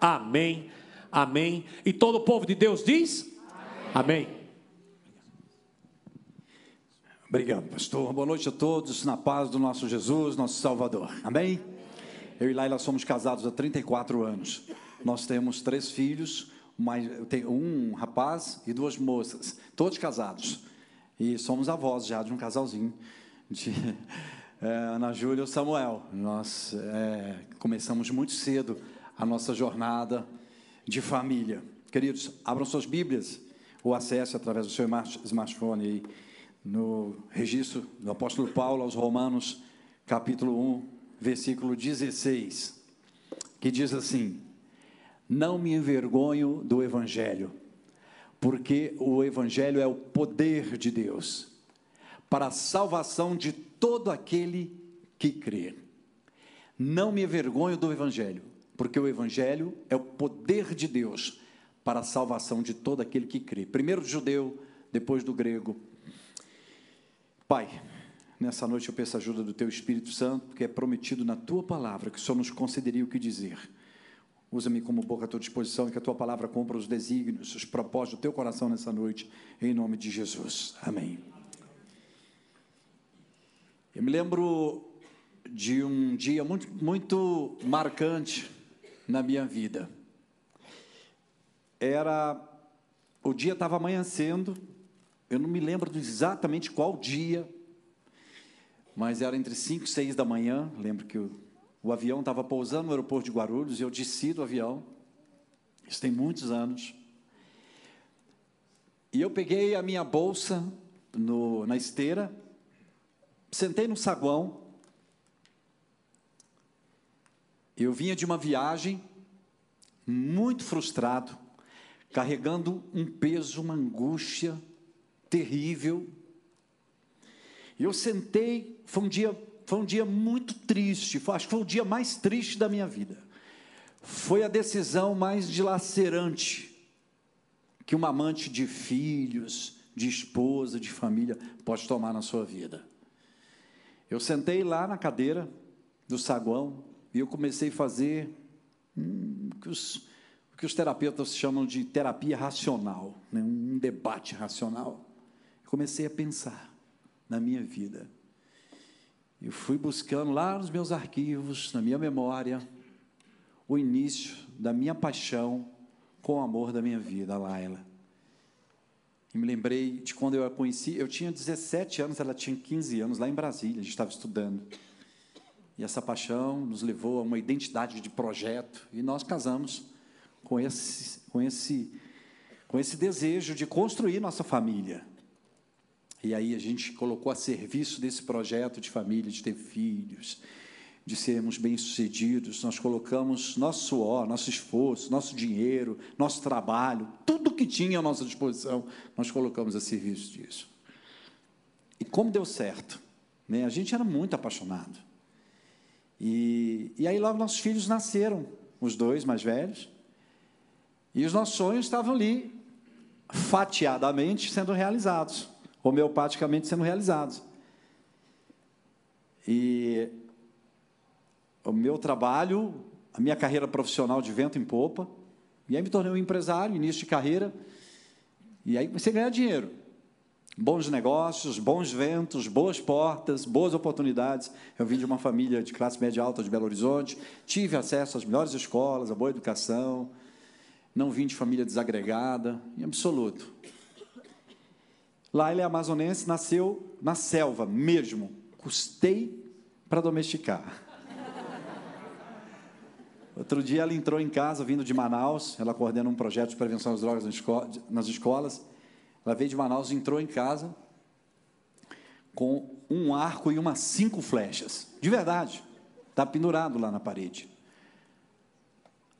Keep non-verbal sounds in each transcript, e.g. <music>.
Amém. Amém. E todo o povo de Deus diz? Amém. Amém. Obrigado, pastor. Boa noite a todos, na paz do nosso Jesus, nosso Salvador. Amém? Eu e Laila somos casados há 34 anos. Nós temos três filhos, um rapaz e duas moças, todos casados. E somos avós já de um casalzinho, de é, <laughs> Ana Júlia e Samuel. Nós é, começamos muito cedo a nossa jornada de família. Queridos, abram suas Bíblias ou acesse através do seu smartphone aí no registro do apóstolo Paulo aos Romanos, capítulo 1, versículo 16, que diz assim: Não me envergonho do evangelho, porque o evangelho é o poder de Deus para a salvação de todo aquele que crê. Não me envergonho do evangelho, porque o evangelho é o poder de Deus para a salvação de todo aquele que crê. Primeiro do judeu, depois do grego, Pai, nessa noite eu peço a ajuda do Teu Espírito Santo, porque é prometido na Tua palavra que o Senhor nos concederia o que dizer. Usa-me como boca à Tua disposição e que a Tua palavra cumpra os desígnios, os propósitos do Teu coração nessa noite, em nome de Jesus. Amém. Eu me lembro de um dia muito, muito marcante na minha vida. Era. O dia estava amanhecendo, eu não me lembro exatamente qual dia, mas era entre 5 e 6 da manhã. Lembro que o, o avião estava pousando no aeroporto de Guarulhos e eu desci do avião. Isso tem muitos anos. E eu peguei a minha bolsa no, na esteira, sentei no saguão. Eu vinha de uma viagem muito frustrado, carregando um peso, uma angústia terrível. E eu sentei, foi um dia, foi um dia muito triste, acho que foi o dia mais triste da minha vida. Foi a decisão mais dilacerante que uma amante de filhos, de esposa, de família pode tomar na sua vida. Eu sentei lá na cadeira do saguão e eu comecei a fazer hum, que os, o que os terapeutas chamam de terapia racional, né? um debate racional comecei a pensar na minha vida. Eu fui buscando lá nos meus arquivos, na minha memória, o início da minha paixão com o amor da minha vida, a Laila. E me lembrei de quando eu a conheci, eu tinha 17 anos, ela tinha 15 anos, lá em Brasília, a gente estava estudando. E essa paixão nos levou a uma identidade de projeto, e nós casamos com esse, com esse, com esse desejo de construir nossa família. E aí a gente colocou a serviço desse projeto de família, de ter filhos, de sermos bem-sucedidos. Nós colocamos nosso suor, nosso esforço, nosso dinheiro, nosso trabalho, tudo que tinha à nossa disposição, nós colocamos a serviço disso. E como deu certo? Né? A gente era muito apaixonado. E, e aí logo nossos filhos nasceram, os dois mais velhos, e os nossos sonhos estavam ali, fatiadamente sendo realizados homeopaticamente sendo realizados. E o meu trabalho, a minha carreira profissional de vento em popa, e aí me tornei um empresário, início de carreira, e aí comecei a ganhar dinheiro. Bons negócios, bons ventos, boas portas, boas oportunidades. Eu vim de uma família de classe média alta de Belo Horizonte, tive acesso às melhores escolas, à boa educação, não vim de família desagregada, em absoluto. Lá ele é amazonense, nasceu na selva mesmo. Custei para domesticar. Outro dia ela entrou em casa, vindo de Manaus, ela coordena um projeto de prevenção das drogas nas escolas. Ela veio de Manaus, entrou em casa com um arco e umas cinco flechas. De verdade. Está pendurado lá na parede.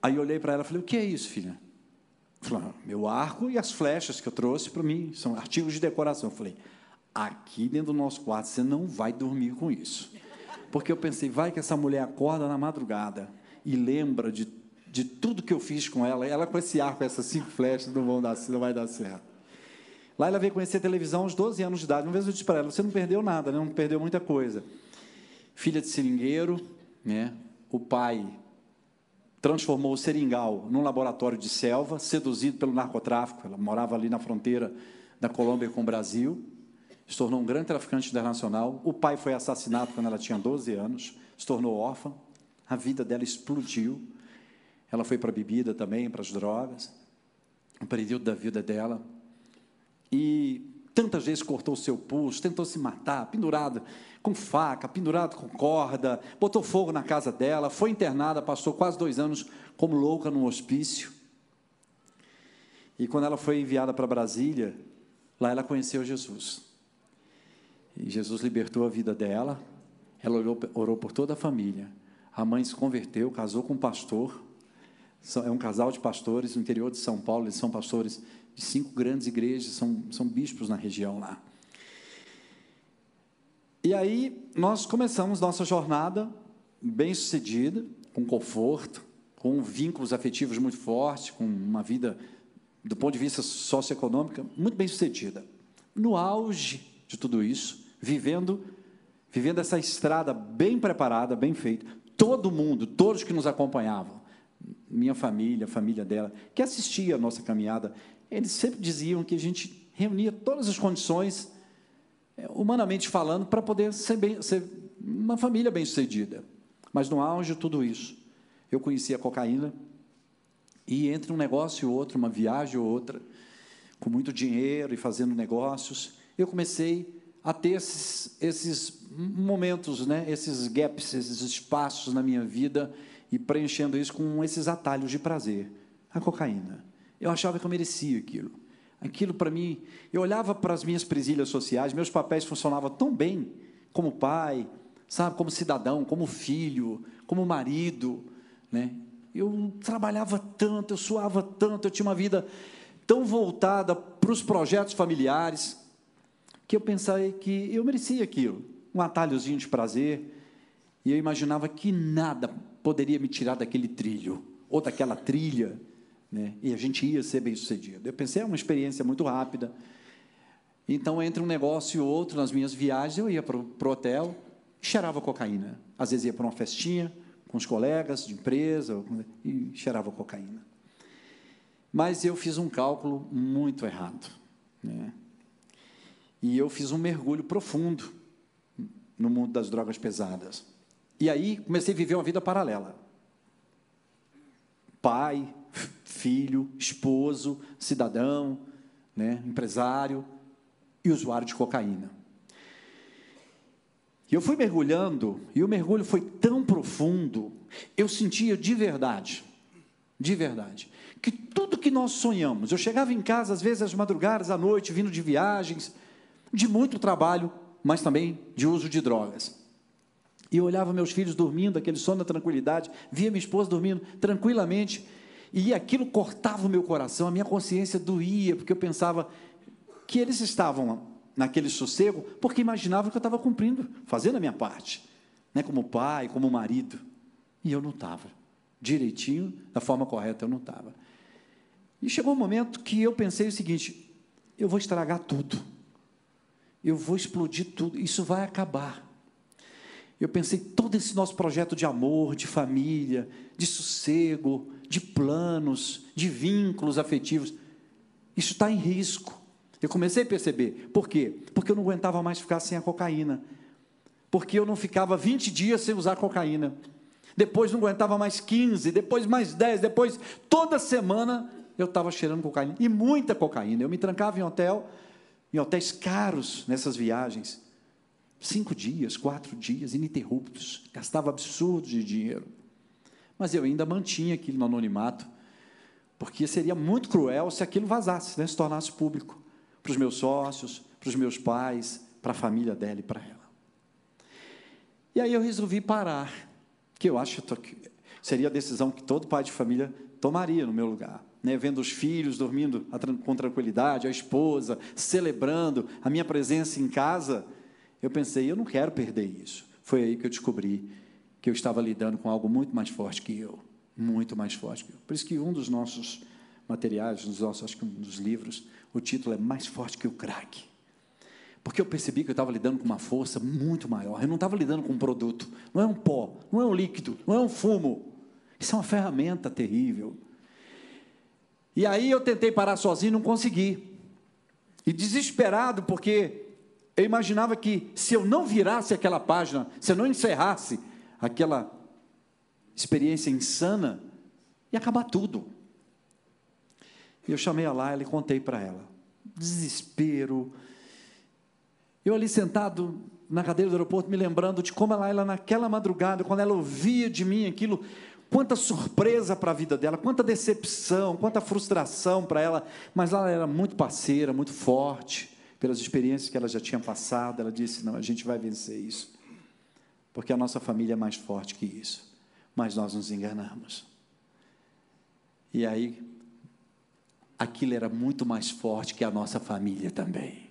Aí eu olhei para ela e falei: O que é isso, filha? Falei, meu arco e as flechas que eu trouxe para mim são artigos de decoração. Eu falei, aqui dentro do nosso quarto você não vai dormir com isso. Porque eu pensei, vai que essa mulher acorda na madrugada e lembra de, de tudo que eu fiz com ela. Ela com esse arco, essas cinco flechas, não, vão dar, não vai dar certo. Lá ela veio conhecer televisão aos 12 anos de idade. Uma vez eu disse para ela, você não perdeu nada, né? não perdeu muita coisa. Filha de seringueiro, né? o pai transformou o Seringal num laboratório de selva, seduzido pelo narcotráfico. Ela morava ali na fronteira da Colômbia com o Brasil, se tornou um grande traficante internacional. O pai foi assassinado quando ela tinha 12 anos, se tornou órfã. A vida dela explodiu. Ela foi para a bebida também, para as drogas. Um período da vida dela. E tantas vezes cortou o seu pulso, tentou se matar, pendurado com faca, pendurado com corda, botou fogo na casa dela, foi internada, passou quase dois anos como louca num hospício. E quando ela foi enviada para Brasília, lá ela conheceu Jesus. E Jesus libertou a vida dela, ela orou, orou por toda a família. A mãe se converteu, casou com um pastor, é um casal de pastores no interior de São Paulo, eles são pastores de cinco grandes igrejas, são, são bispos na região lá. E aí nós começamos nossa jornada bem sucedida, com conforto, com vínculos afetivos muito fortes, com uma vida, do ponto de vista socioeconômico, muito bem sucedida. No auge de tudo isso, vivendo, vivendo essa estrada bem preparada, bem feita, todo mundo, todos que nos acompanhavam, minha família, a família dela, que assistia a nossa caminhada, eles sempre diziam que a gente reunia todas as condições é, humanamente falando, para poder ser, bem, ser uma família bem-sucedida. Mas no auge de tudo isso, eu conheci a cocaína, e entre um negócio e outro, uma viagem ou outra, com muito dinheiro e fazendo negócios, eu comecei a ter esses, esses momentos, né, esses gaps, esses espaços na minha vida, e preenchendo isso com esses atalhos de prazer. A cocaína. Eu achava que eu merecia aquilo. Aquilo para mim, eu olhava para as minhas presilhas sociais, meus papéis funcionavam tão bem como pai, sabe, como cidadão, como filho, como marido, né? Eu trabalhava tanto, eu suava tanto, eu tinha uma vida tão voltada para os projetos familiares, que eu pensei que eu merecia aquilo, um atalhozinho de prazer, e eu imaginava que nada poderia me tirar daquele trilho, ou daquela trilha, né? e a gente ia ser bem sucedido. Eu pensei, é uma experiência muito rápida. Então, entre um negócio e outro, nas minhas viagens, eu ia para o hotel cheirava cocaína. Às vezes ia para uma festinha com os colegas de empresa e cheirava cocaína. Mas eu fiz um cálculo muito errado. Né? E eu fiz um mergulho profundo no mundo das drogas pesadas. E aí comecei a viver uma vida paralela. Pai, filho, esposo, cidadão, né, empresário e usuário de cocaína. E eu fui mergulhando, e o mergulho foi tão profundo, eu sentia de verdade, de verdade, que tudo que nós sonhamos, eu chegava em casa às vezes às madrugadas, à noite, vindo de viagens, de muito trabalho, mas também de uso de drogas. E eu olhava meus filhos dormindo, aquele sono da tranquilidade, via minha esposa dormindo tranquilamente, e aquilo cortava o meu coração, a minha consciência doía, porque eu pensava que eles estavam naquele sossego, porque imaginavam que eu estava cumprindo, fazendo a minha parte, né, como pai, como marido. E eu não estava. Direitinho, da forma correta, eu não estava. E chegou um momento que eu pensei o seguinte: eu vou estragar tudo. Eu vou explodir tudo. Isso vai acabar. Eu pensei todo esse nosso projeto de amor, de família, de sossego, de planos, de vínculos afetivos. Isso está em risco. Eu comecei a perceber. Por quê? Porque eu não aguentava mais ficar sem a cocaína. Porque eu não ficava 20 dias sem usar cocaína. Depois não aguentava mais 15, depois mais 10, depois toda semana eu estava cheirando cocaína. E muita cocaína. Eu me trancava em hotel, em hotéis caros nessas viagens. Cinco dias, quatro dias, ininterruptos. Gastava absurdos de dinheiro mas eu ainda mantinha aquilo no anonimato, porque seria muito cruel se aquilo vazasse, né, se tornasse público para os meus sócios, para os meus pais, para a família dela e para ela. E aí eu resolvi parar, que eu acho que seria a decisão que todo pai de família tomaria no meu lugar. Né, vendo os filhos dormindo com tranquilidade, a esposa celebrando a minha presença em casa, eu pensei, eu não quero perder isso. Foi aí que eu descobri que eu estava lidando com algo muito mais forte que eu, muito mais forte que eu. Por isso que um dos nossos materiais, dos nossos, acho que um dos livros, o título é Mais Forte que o Crack. Porque eu percebi que eu estava lidando com uma força muito maior. Eu não estava lidando com um produto, não é um pó, não é um líquido, não é um fumo Isso é uma ferramenta terrível. E aí eu tentei parar sozinho, não consegui. E desesperado, porque eu imaginava que se eu não virasse aquela página, se eu não encerrasse aquela experiência insana, ia acabar tudo. E eu chamei a Laila e contei para ela. Desespero. Eu ali sentado na cadeira do aeroporto, me lembrando de como a Laila, naquela madrugada, quando ela ouvia de mim aquilo, quanta surpresa para a vida dela, quanta decepção, quanta frustração para ela, mas ela era muito parceira, muito forte, pelas experiências que ela já tinha passado. Ela disse: Não, a gente vai vencer isso, porque a nossa família é mais forte que isso. Mas nós nos enganamos. E aí, aquilo era muito mais forte que a nossa família também.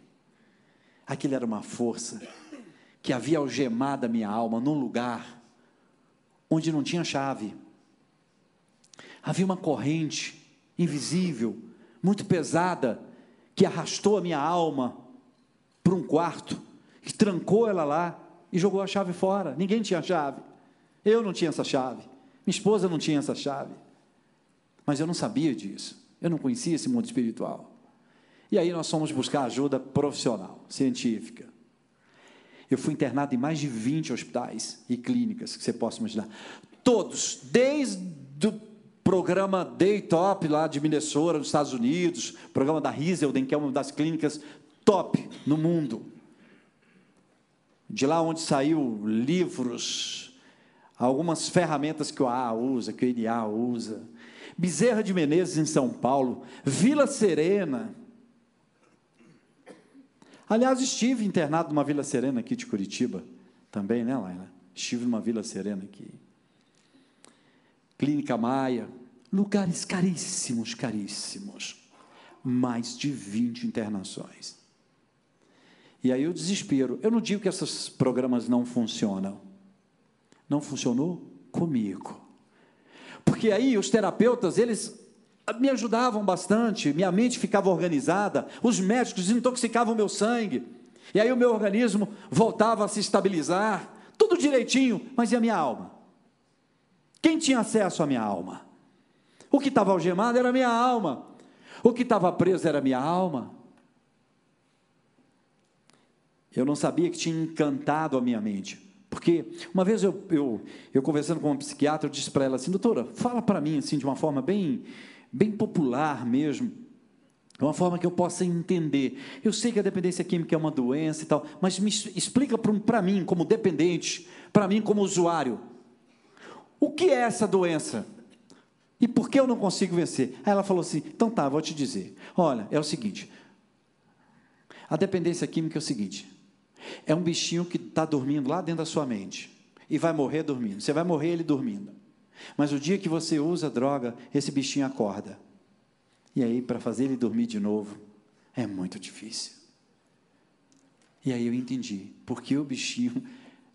Aquilo era uma força que havia algemado a minha alma num lugar onde não tinha chave havia uma corrente invisível, muito pesada, que arrastou a minha alma para um quarto, que trancou ela lá e jogou a chave fora. Ninguém tinha chave. Eu não tinha essa chave. Minha esposa não tinha essa chave. Mas eu não sabia disso. Eu não conhecia esse mundo espiritual. E aí nós fomos buscar ajuda profissional, científica. Eu fui internado em mais de 20 hospitais e clínicas que você possa imaginar. Todos, desde o programa Daytop lá de Minnesota, nos Estados Unidos, programa da Rieselden, que é uma das clínicas top no mundo. De lá onde saiu livros, algumas ferramentas que o AA usa, que o NA usa. Bezerra de Menezes em São Paulo, Vila Serena. Aliás, estive internado numa Vila Serena aqui de Curitiba, também, né, Laila? Estive numa Vila Serena aqui. Clínica Maia, lugares caríssimos, caríssimos. Mais de 20 internações. E aí o desespero. Eu não digo que esses programas não funcionam. Não funcionou comigo. Porque aí os terapeutas, eles me ajudavam bastante, minha mente ficava organizada, os médicos desintoxicavam meu sangue. E aí o meu organismo voltava a se estabilizar, tudo direitinho, mas e a minha alma? Quem tinha acesso à minha alma? O que estava algemado era a minha alma. O que estava preso era a minha alma. Eu não sabia que tinha encantado a minha mente. Porque uma vez eu, eu, eu conversando com uma psiquiatra, eu disse para ela assim, doutora, fala para mim assim de uma forma bem, bem popular mesmo, de uma forma que eu possa entender. Eu sei que a dependência química é uma doença e tal, mas me explica para mim como dependente, para mim como usuário, o que é essa doença? E por que eu não consigo vencer? Aí ela falou assim: então tá, vou te dizer. Olha, é o seguinte: a dependência química é o seguinte: é um bichinho que está dormindo lá dentro da sua mente e vai morrer dormindo. Você vai morrer ele dormindo. Mas o dia que você usa droga, esse bichinho acorda. E aí, para fazer ele dormir de novo, é muito difícil. E aí eu entendi porque o bichinho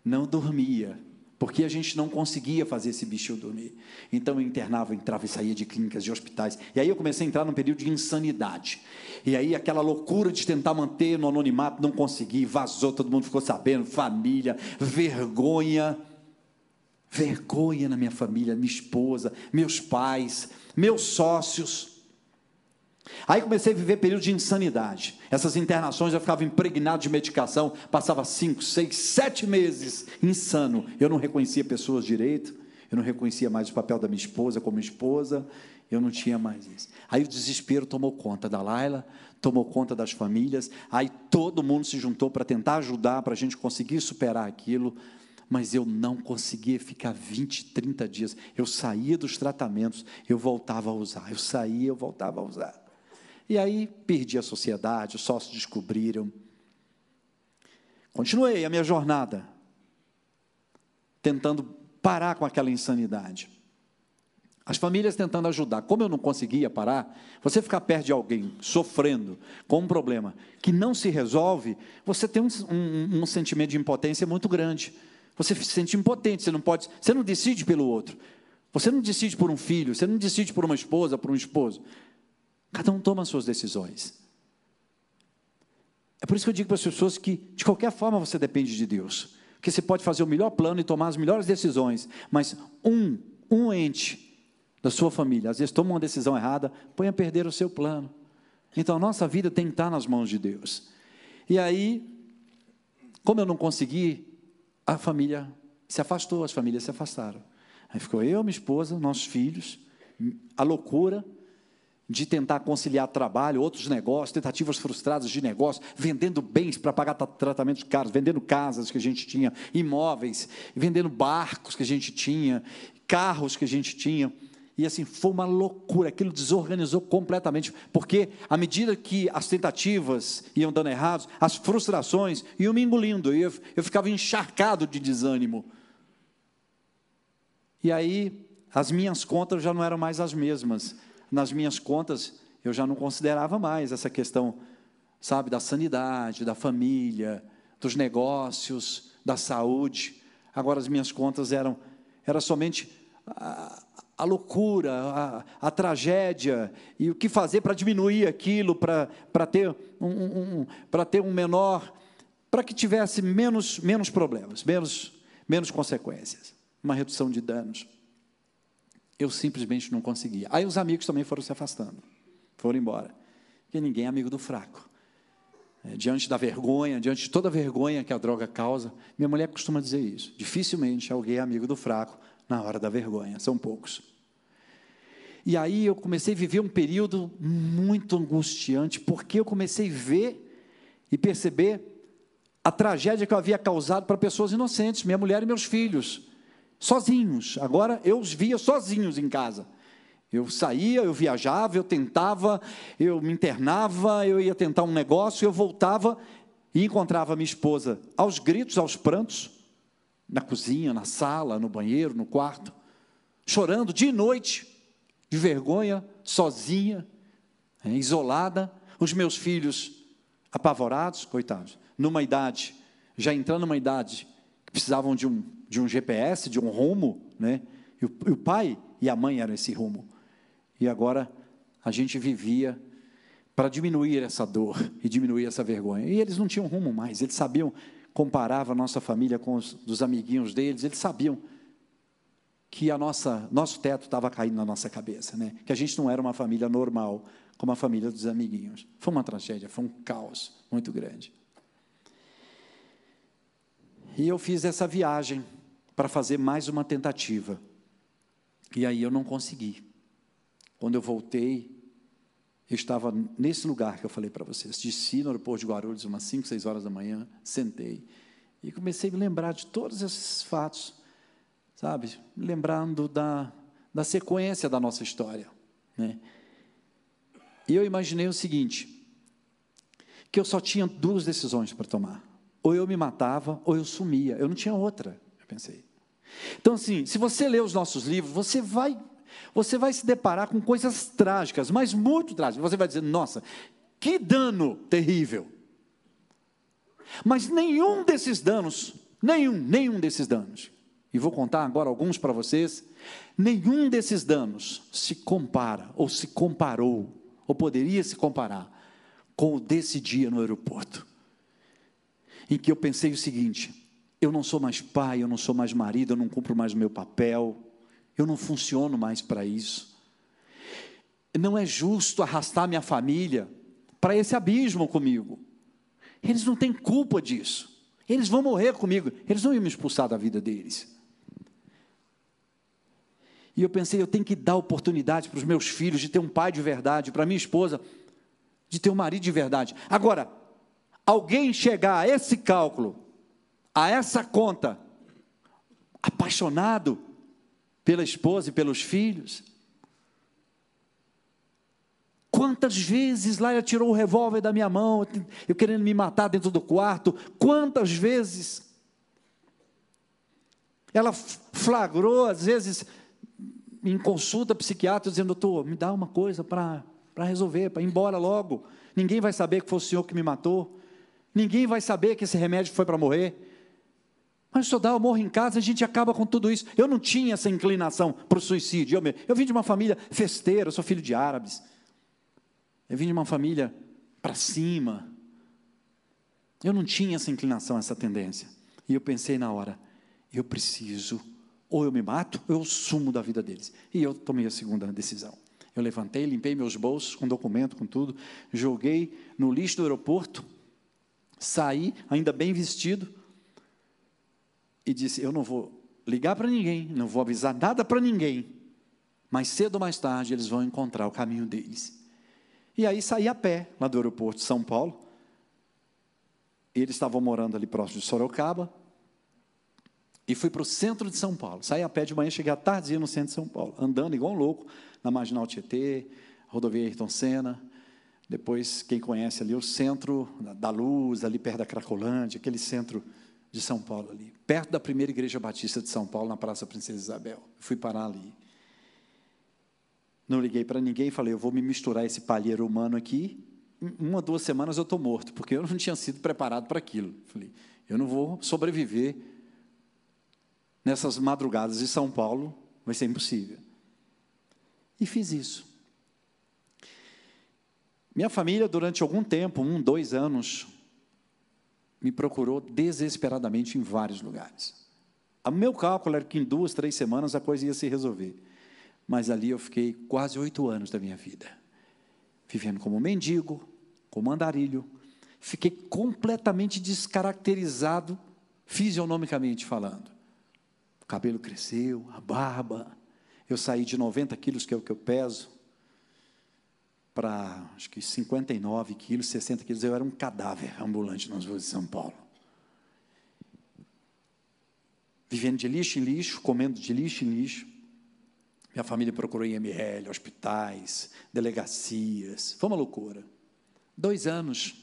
não dormia porque a gente não conseguia fazer esse bicho dormir. Então eu internava, entrava e saía de clínicas, de hospitais. E aí eu comecei a entrar num período de insanidade. E aí aquela loucura de tentar manter no anonimato, não consegui, vazou, todo mundo ficou sabendo, família, vergonha. Vergonha na minha família, minha esposa, meus pais, meus sócios. Aí comecei a viver período de insanidade. Essas internações eu ficava impregnado de medicação, passava cinco, seis, sete meses insano. Eu não reconhecia pessoas direito, eu não reconhecia mais o papel da minha esposa como esposa, eu não tinha mais isso. Aí o desespero tomou conta da Laila, tomou conta das famílias, aí todo mundo se juntou para tentar ajudar, para a gente conseguir superar aquilo, mas eu não conseguia ficar 20, 30 dias. Eu saía dos tratamentos, eu voltava a usar, eu saía, eu voltava a usar. E aí perdi a sociedade, os sócios descobriram. Continuei a minha jornada, tentando parar com aquela insanidade. As famílias tentando ajudar. Como eu não conseguia parar, você ficar perto de alguém sofrendo com um problema que não se resolve, você tem um, um, um sentimento de impotência muito grande. Você se sente impotente, você não pode, você não decide pelo outro. Você não decide por um filho, você não decide por uma esposa, por um esposo. Cada um toma as suas decisões. É por isso que eu digo para as pessoas que, de qualquer forma, você depende de Deus. Porque você pode fazer o melhor plano e tomar as melhores decisões, mas um, um ente da sua família, às vezes toma uma decisão errada, põe a perder o seu plano. Então a nossa vida tem que estar nas mãos de Deus. E aí, como eu não consegui, a família se afastou, as famílias se afastaram. Aí ficou eu, minha esposa, nossos filhos, a loucura de tentar conciliar trabalho, outros negócios, tentativas frustradas de negócio, vendendo bens para pagar tratamentos caros, vendendo casas que a gente tinha, imóveis, vendendo barcos que a gente tinha, carros que a gente tinha. E assim, foi uma loucura, aquilo desorganizou completamente, porque à medida que as tentativas iam dando errados, as frustrações iam me engolindo, eu, eu ficava encharcado de desânimo. E aí, as minhas contas já não eram mais as mesmas. Nas minhas contas, eu já não considerava mais essa questão, sabe, da sanidade, da família, dos negócios, da saúde. Agora, as minhas contas eram era somente a, a loucura, a, a, tragédia, e o que fazer para diminuir aquilo, para ter um, um, um para ter um menor, para que tivesse menos, menos problemas, menos, menos consequências, uma redução de danos. Eu simplesmente não conseguia. Aí os amigos também foram se afastando, foram embora, porque ninguém é amigo do fraco. É, diante da vergonha, diante de toda a vergonha que a droga causa, minha mulher costuma dizer isso. Dificilmente alguém é amigo do fraco, na hora da vergonha, são poucos. E aí eu comecei a viver um período muito angustiante, porque eu comecei a ver e perceber a tragédia que eu havia causado para pessoas inocentes, minha mulher e meus filhos, sozinhos. Agora eu os via sozinhos em casa. Eu saía, eu viajava, eu tentava, eu me internava, eu ia tentar um negócio, eu voltava e encontrava minha esposa aos gritos, aos prantos, na cozinha, na sala, no banheiro, no quarto, chorando de noite, de vergonha, sozinha, é, isolada, os meus filhos apavorados, coitados, numa idade, já entrando numa idade que precisavam de um, de um GPS, de um rumo, né? E o, e o pai e a mãe eram esse rumo. E agora a gente vivia para diminuir essa dor e diminuir essa vergonha. E eles não tinham rumo mais, eles sabiam comparava a nossa família com os dos amiguinhos deles, eles sabiam que a nossa nosso teto estava caindo na nossa cabeça, né? Que a gente não era uma família normal, como a família dos amiguinhos. Foi uma tragédia, foi um caos muito grande. E eu fiz essa viagem para fazer mais uma tentativa. E aí eu não consegui. Quando eu voltei, eu estava nesse lugar que eu falei para vocês. Desci no aeroporto de Guarulhos, umas 5, 6 horas da manhã, sentei. E comecei a me lembrar de todos esses fatos, sabe? Lembrando da, da sequência da nossa história. Né? E eu imaginei o seguinte: que eu só tinha duas decisões para tomar. Ou eu me matava, ou eu sumia. Eu não tinha outra, eu pensei. Então, assim, se você ler os nossos livros, você vai você vai se deparar com coisas trágicas, mas muito trágicas. Você vai dizer, nossa, que dano terrível. Mas nenhum desses danos, nenhum, nenhum desses danos, e vou contar agora alguns para vocês, nenhum desses danos se compara, ou se comparou, ou poderia se comparar, com o desse dia no aeroporto, em que eu pensei o seguinte: eu não sou mais pai, eu não sou mais marido, eu não cumpro mais o meu papel, eu não funciono mais para isso. Não é justo arrastar minha família para esse abismo comigo. Eles não têm culpa disso. Eles vão morrer comigo. Eles não iam me expulsar da vida deles. E eu pensei, eu tenho que dar oportunidade para os meus filhos de ter um pai de verdade, para minha esposa de ter um marido de verdade. Agora, alguém chegar a esse cálculo, a essa conta, apaixonado pela esposa e pelos filhos. Quantas vezes lá ela tirou o revólver da minha mão, eu querendo me matar dentro do quarto, quantas vezes ela flagrou, às vezes, em consulta psiquiátrica, dizendo, doutor, me dá uma coisa para resolver, para ir embora logo. Ninguém vai saber que foi o senhor que me matou. Ninguém vai saber que esse remédio foi para morrer. Mas dá, eu morro em casa, a gente acaba com tudo isso. Eu não tinha essa inclinação para o suicídio. Eu, eu vim de uma família festeira, eu sou filho de árabes. Eu vim de uma família para cima. Eu não tinha essa inclinação, essa tendência. E eu pensei na hora, eu preciso ou eu me mato, ou eu sumo da vida deles. E eu tomei a segunda decisão. Eu levantei, limpei meus bolsos com documento, com tudo, joguei no lixo do aeroporto, saí, ainda bem vestido, e disse: Eu não vou ligar para ninguém, não vou avisar nada para ninguém, mas cedo ou mais tarde eles vão encontrar o caminho deles. E aí saí a pé, lá do aeroporto de São Paulo. Eles estavam morando ali próximo de Sorocaba. E fui para o centro de São Paulo. Saí a pé de manhã, cheguei à tarde no centro de São Paulo, andando igual um louco, na Marginal Tietê, rodovia Ayrton Senna. Depois, quem conhece ali, o centro da luz, ali perto da Cracolândia, aquele centro de São Paulo ali, perto da primeira igreja batista de São Paulo, na Praça Princesa Isabel. Fui parar ali. Não liguei para ninguém, falei, eu vou me misturar esse palheiro humano aqui. Uma, duas semanas eu estou morto, porque eu não tinha sido preparado para aquilo. Falei, eu não vou sobreviver nessas madrugadas de São Paulo, vai ser impossível. E fiz isso. Minha família, durante algum tempo, um, dois anos, me procurou desesperadamente em vários lugares. O meu cálculo era que em duas, três semanas a coisa ia se resolver. Mas ali eu fiquei quase oito anos da minha vida, vivendo como mendigo, como andarilho. Fiquei completamente descaracterizado, fisionomicamente falando. O cabelo cresceu, a barba. Eu saí de 90 quilos, que é o que eu peso, para acho que 59 quilos, 60 quilos. Eu era um cadáver ambulante nas ruas de São Paulo. Vivendo de lixo em lixo, comendo de lixo em lixo. Minha família procurou IML, hospitais, delegacias. Foi uma loucura. Dois anos,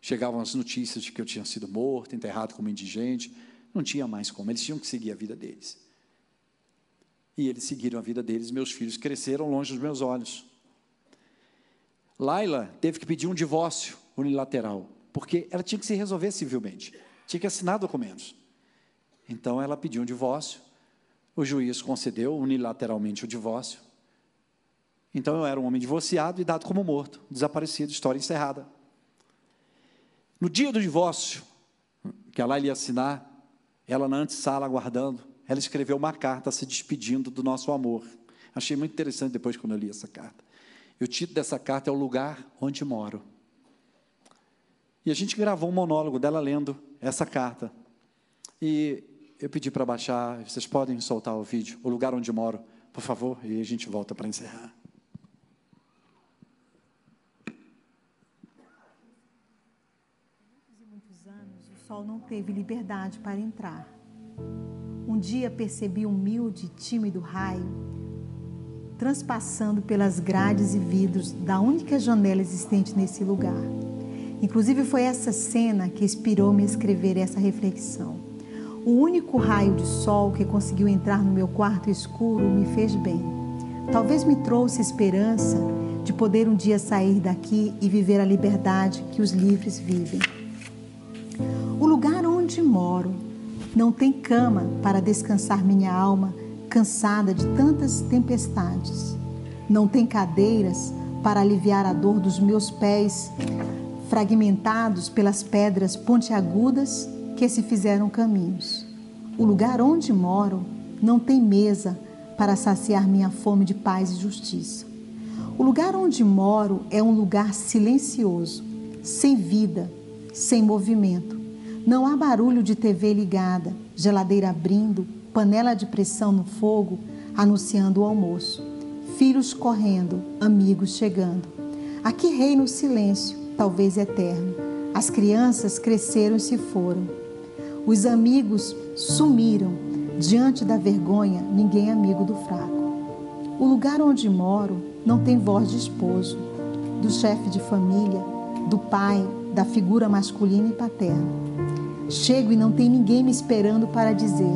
chegavam as notícias de que eu tinha sido morto, enterrado como indigente. Não tinha mais como, eles tinham que seguir a vida deles. E eles seguiram a vida deles, meus filhos cresceram longe dos meus olhos. Laila teve que pedir um divórcio unilateral, porque ela tinha que se resolver civilmente, tinha que assinar documentos. Então ela pediu um divórcio, o juiz concedeu unilateralmente o divórcio. Então eu era um homem divorciado e dado como morto, desaparecido, história encerrada. No dia do divórcio, que ela ia assinar, ela na antessala aguardando, ela escreveu uma carta se despedindo do nosso amor. Achei muito interessante depois quando eu li essa carta. E o título dessa carta é O Lugar Onde Moro. E a gente gravou um monólogo dela lendo essa carta. E eu pedi para baixar, vocês podem soltar o vídeo, o lugar onde moro, por favor, e a gente volta para encerrar. muitos anos, o sol não teve liberdade para entrar. Um dia percebi um humilde, tímido raio transpassando pelas grades e vidros da única janela existente nesse lugar. Inclusive foi essa cena que inspirou-me a escrever essa reflexão. O único raio de sol que conseguiu entrar no meu quarto escuro me fez bem. Talvez me trouxe esperança de poder um dia sair daqui e viver a liberdade que os livres vivem. O lugar onde moro não tem cama para descansar minha alma, cansada de tantas tempestades. Não tem cadeiras para aliviar a dor dos meus pés, fragmentados pelas pedras pontiagudas que se fizeram caminhos. O lugar onde moro não tem mesa para saciar minha fome de paz e justiça. O lugar onde moro é um lugar silencioso, sem vida, sem movimento. Não há barulho de TV ligada, geladeira abrindo, panela de pressão no fogo anunciando o almoço, filhos correndo, amigos chegando. Aqui reina o silêncio, talvez eterno. As crianças cresceram e se foram. Os amigos sumiram. Diante da vergonha, ninguém é amigo do fraco. O lugar onde moro não tem voz de esposo, do chefe de família, do pai, da figura masculina e paterna. Chego e não tem ninguém me esperando para dizer: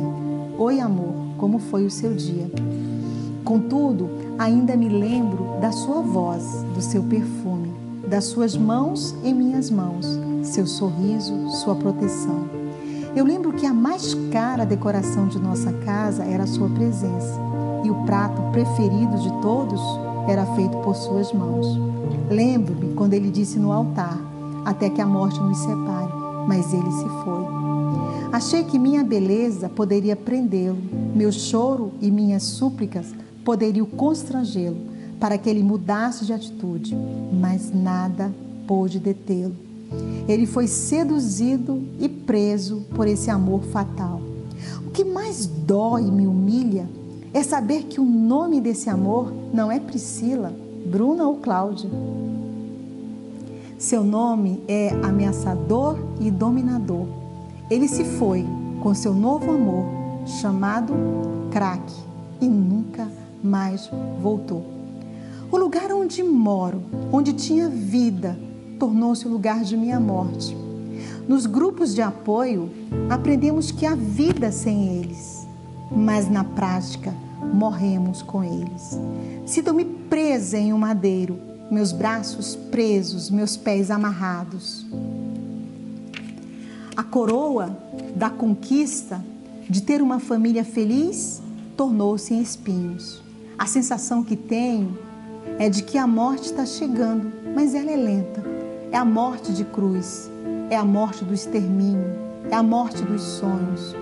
Oi, amor, como foi o seu dia? Contudo, ainda me lembro da sua voz, do seu perfume, das suas mãos em minhas mãos, seu sorriso, sua proteção. Eu lembro que a mais cara decoração de nossa casa era a sua presença, e o prato preferido de todos era feito por suas mãos. Lembro-me quando ele disse no altar: Até que a morte nos separe, mas ele se foi. Achei que minha beleza poderia prendê-lo, meu choro e minhas súplicas poderiam constrangê-lo para que ele mudasse de atitude, mas nada pôde detê-lo. Ele foi seduzido e preso por esse amor fatal. O que mais dói e me humilha é saber que o nome desse amor não é Priscila, Bruna ou Cláudia. Seu nome é ameaçador e dominador. Ele se foi com seu novo amor, chamado crack, e nunca mais voltou. O lugar onde moro, onde tinha vida, tornou-se o lugar de minha morte. Nos grupos de apoio, aprendemos que há vida sem eles, mas na prática, morremos com eles. Sinto-me presa em um madeiro, meus braços presos, meus pés amarrados. A coroa da conquista de ter uma família feliz tornou-se em espinhos. A sensação que tenho é de que a morte está chegando, mas ela é lenta. É a morte de cruz, é a morte do extermínio, é a morte dos sonhos.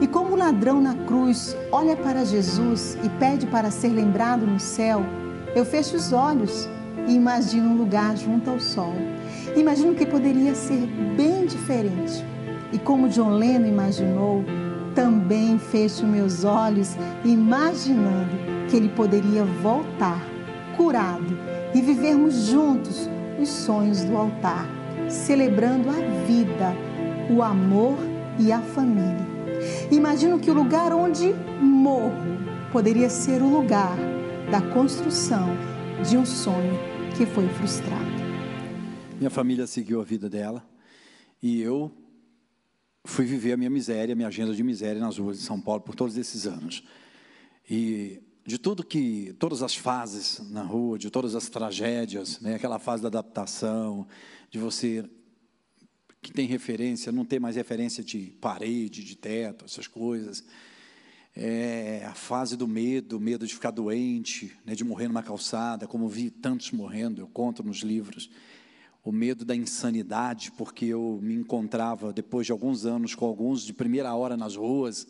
E como o ladrão na cruz olha para Jesus e pede para ser lembrado no céu, eu fecho os olhos e imagino um lugar junto ao sol. Imagino que poderia ser bem diferente. E como John Lennon imaginou, também fecho meus olhos imaginando que ele poderia voltar curado e vivermos juntos os sonhos do altar, celebrando a vida, o amor e a família. Imagino que o lugar onde morro poderia ser o lugar da construção de um sonho que foi frustrado. Minha família seguiu a vida dela e eu fui viver a minha miséria, a minha agenda de miséria nas ruas de São Paulo por todos esses anos. E de tudo que, todas as fases na rua, de todas as tragédias, né? aquela fase da adaptação, de você que tem referência, não ter mais referência de parede, de teto, essas coisas. É a fase do medo, medo de ficar doente, né, de morrer numa calçada, como vi tantos morrendo, eu conto nos livros. O medo da insanidade, porque eu me encontrava, depois de alguns anos, com alguns de primeira hora nas ruas,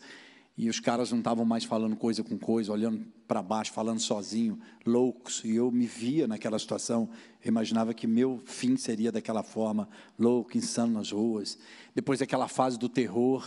e os caras não estavam mais falando coisa com coisa, olhando para baixo, falando sozinho, loucos. E eu me via naquela situação, eu imaginava que meu fim seria daquela forma, louco, insano nas ruas. Depois daquela fase do terror,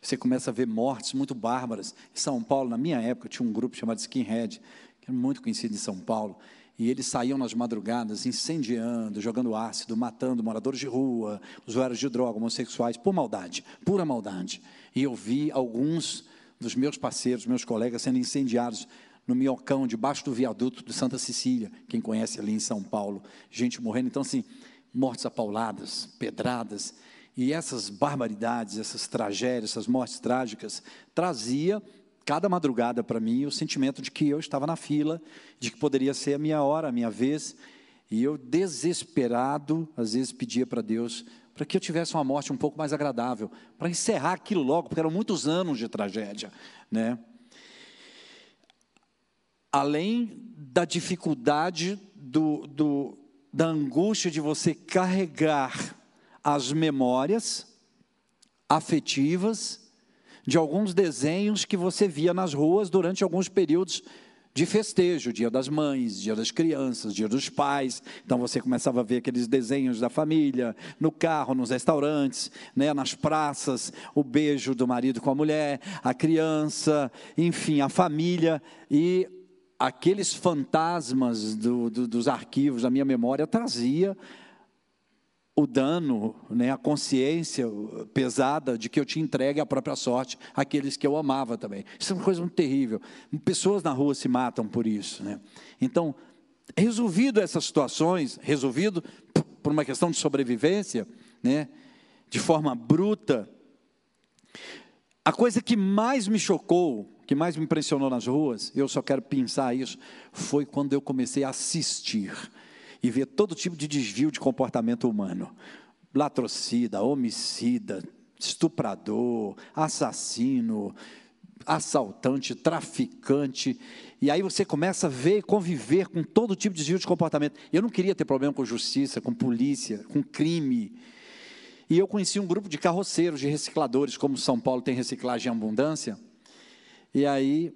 você começa a ver mortes muito bárbaras. Em São Paulo, na minha época, tinha um grupo chamado Skinhead, que era muito conhecido em São Paulo. E eles saíam nas madrugadas incendiando, jogando ácido, matando moradores de rua, usuários de droga, homossexuais, por maldade, pura maldade. E eu vi alguns dos meus parceiros, meus colegas sendo incendiados no Minhocão, debaixo do viaduto de Santa Cecília, quem conhece ali em São Paulo, gente morrendo. Então, assim, mortes apauladas, pedradas, e essas barbaridades, essas tragédias, essas mortes trágicas, trazia cada madrugada para mim o sentimento de que eu estava na fila, de que poderia ser a minha hora, a minha vez, e eu desesperado, às vezes pedia para Deus para que eu tivesse uma morte um pouco mais agradável, para encerrar aquilo logo, porque eram muitos anos de tragédia, né? Além da dificuldade do, do, da angústia de você carregar as memórias afetivas de alguns desenhos que você via nas ruas durante alguns períodos de festejo, dia das mães, dia das crianças, dia dos pais. Então você começava a ver aqueles desenhos da família, no carro, nos restaurantes, né, nas praças, o beijo do marido com a mulher, a criança, enfim, a família e aqueles fantasmas do, do, dos arquivos da minha memória trazia o dano, né, a consciência pesada de que eu tinha entregue a própria sorte àqueles que eu amava também. Isso é uma coisa muito terrível. Pessoas na rua se matam por isso. Né? Então, resolvido essas situações, resolvido por uma questão de sobrevivência, né, de forma bruta, a coisa que mais me chocou, que mais me impressionou nas ruas, eu só quero pensar isso, foi quando eu comecei a assistir e ver todo tipo de desvio de comportamento humano. Latrocida, homicida, estuprador, assassino, assaltante, traficante. E aí você começa a ver e conviver com todo tipo de desvio de comportamento. Eu não queria ter problema com justiça, com polícia, com crime. E eu conheci um grupo de carroceiros, de recicladores, como São Paulo tem reciclagem em abundância. E aí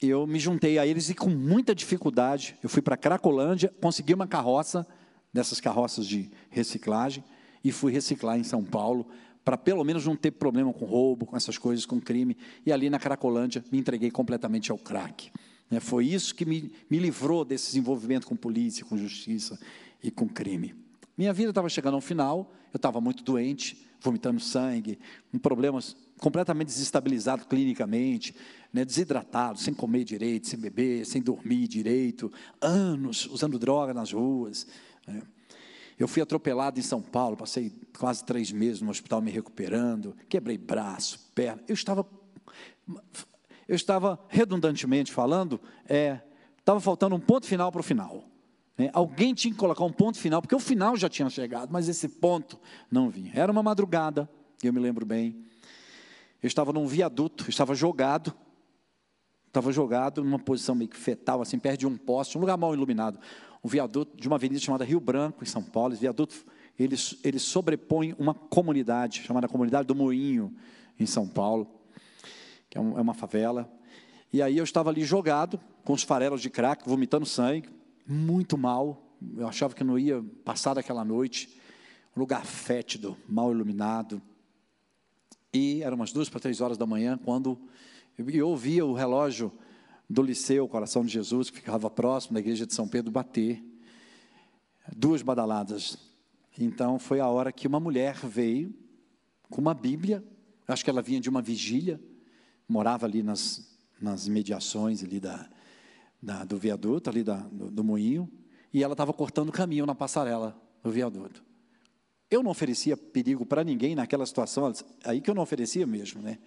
eu me juntei a eles e com muita dificuldade, eu fui para Cracolândia, consegui uma carroça, dessas carroças de reciclagem, e fui reciclar em São Paulo, para pelo menos não ter problema com roubo, com essas coisas, com crime. E ali na Cracolândia me entreguei completamente ao crack. Né? Foi isso que me, me livrou desse envolvimento com polícia, com justiça e com crime. Minha vida estava chegando ao final, eu estava muito doente, vomitando sangue, com problemas completamente desestabilizado clinicamente, né, desidratado, sem comer direito, sem beber, sem dormir direito, anos usando droga nas ruas. Né. Eu fui atropelado em São Paulo, passei quase três meses no hospital me recuperando, quebrei braço, perna. Eu estava, eu estava redundantemente falando, é, estava faltando um ponto final para o final. Né. Alguém tinha que colocar um ponto final, porque o final já tinha chegado, mas esse ponto não vinha. Era uma madrugada, eu me lembro bem. Eu estava num viaduto, estava jogado, estava jogado numa posição meio que fetal, assim, perto de um poste, um lugar mal iluminado. Um viaduto de uma avenida chamada Rio Branco, em São Paulo. Esse viaduto, ele, ele sobrepõe uma comunidade, chamada Comunidade do Moinho, em São Paulo, que é, é uma favela. E aí eu estava ali jogado, com os farelos de crack, vomitando sangue, muito mal. Eu achava que não ia passar daquela noite. Um lugar fétido, mal iluminado. E eram umas duas para três horas da manhã, quando eu ouvia o relógio do Liceu Coração de Jesus, que ficava próximo da igreja de São Pedro, bater. Duas badaladas. Então foi a hora que uma mulher veio com uma Bíblia, acho que ela vinha de uma vigília, morava ali nas, nas mediações ali da, da do viaduto, ali da, do, do moinho, e ela estava cortando caminho na passarela do viaduto. Eu não oferecia perigo para ninguém naquela situação, aí que eu não oferecia mesmo, né?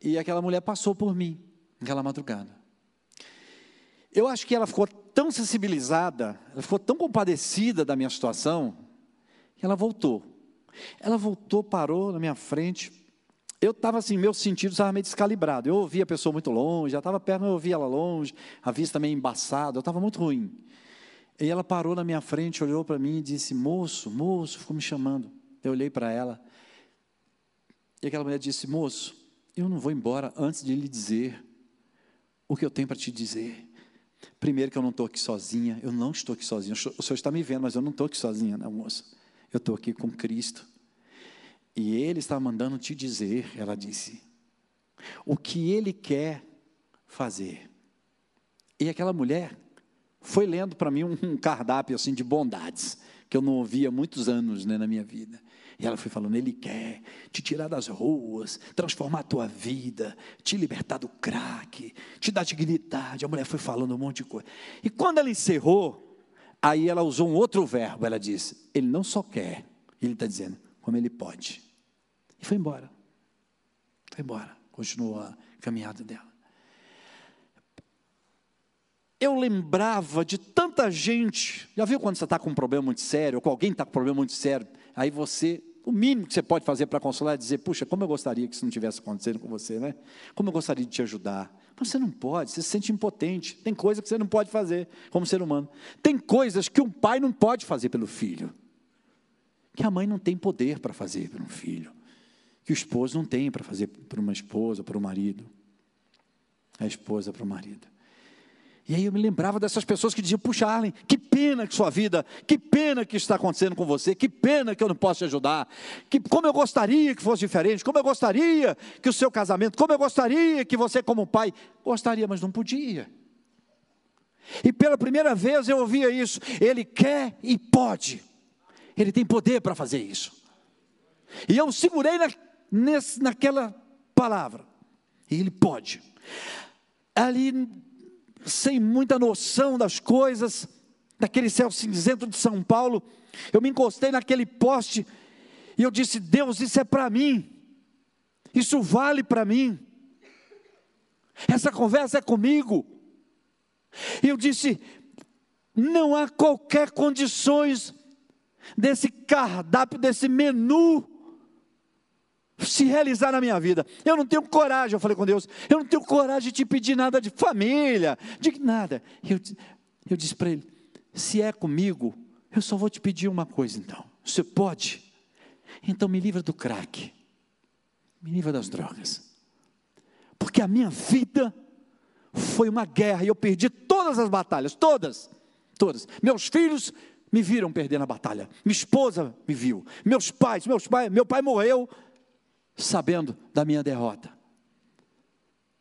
E aquela mulher passou por mim, naquela madrugada. Eu acho que ela ficou tão sensibilizada, ela ficou tão compadecida da minha situação, que ela voltou. Ela voltou, parou na minha frente. Eu estava assim, meus sentidos estavam meio descalibrados. Eu ouvia a pessoa muito longe, já estava perto, eu ouvia ela longe, a vista meio embaçada, eu estava muito ruim. E ela parou na minha frente, olhou para mim e disse: Moço, moço, ficou me chamando. Eu olhei para ela. E aquela mulher disse: Moço, eu não vou embora antes de lhe dizer o que eu tenho para te dizer. Primeiro, que eu não estou aqui sozinha, eu não estou aqui sozinha. O senhor está me vendo, mas eu não estou aqui sozinha, não, moça. Eu estou aqui com Cristo. E Ele está mandando te dizer, ela disse, o que Ele quer fazer. E aquela mulher foi lendo para mim um, cardápio assim de bondades que eu não ouvia há muitos anos né, na minha vida. E ela foi falando: Ele quer te tirar das ruas, transformar a tua vida, te libertar do crack, te dar dignidade. A mulher foi falando um monte de coisa. E quando ela encerrou, aí ela usou um outro verbo. Ela disse: Ele não só quer, ele está dizendo, como ele pode. E foi embora. Foi embora. Continuou a caminhada dela eu lembrava de tanta gente. Já viu quando você está com um problema muito sério, ou com alguém está com um problema muito sério, aí você, o mínimo que você pode fazer para consolar é dizer: Puxa, como eu gostaria que isso não tivesse acontecendo com você, né? Como eu gostaria de te ajudar. Mas você não pode, você se sente impotente. Tem coisas que você não pode fazer como ser humano. Tem coisas que um pai não pode fazer pelo filho, que a mãe não tem poder para fazer pelo filho, que o esposo não tem para fazer para uma esposa, para o marido, a esposa para o marido. E aí eu me lembrava dessas pessoas que diziam: Puxa, Arlen, que pena que sua vida, que pena que está acontecendo com você, que pena que eu não posso te ajudar, que, como eu gostaria que fosse diferente, como eu gostaria que o seu casamento, como eu gostaria que você, como pai, gostaria, mas não podia. E pela primeira vez eu ouvia isso: Ele quer e pode, Ele tem poder para fazer isso. E eu segurei na, nesse, naquela palavra, e Ele pode. Ali sem muita noção das coisas, daquele céu cinzento de São Paulo, eu me encostei naquele poste e eu disse: Deus, isso é para mim, isso vale para mim, essa conversa é comigo. E eu disse: não há qualquer condições desse cardápio, desse menu se realizar na minha vida. Eu não tenho coragem, eu falei com Deus, eu não tenho coragem de te pedir nada de família, de nada. Eu, eu disse para ele: se é comigo, eu só vou te pedir uma coisa então. Você pode? Então me livra do crack, me livra das drogas, porque a minha vida foi uma guerra e eu perdi todas as batalhas, todas, todas. Meus filhos me viram perder na batalha, minha esposa me viu, meus pais, meus pais, meu pai morreu sabendo da minha derrota,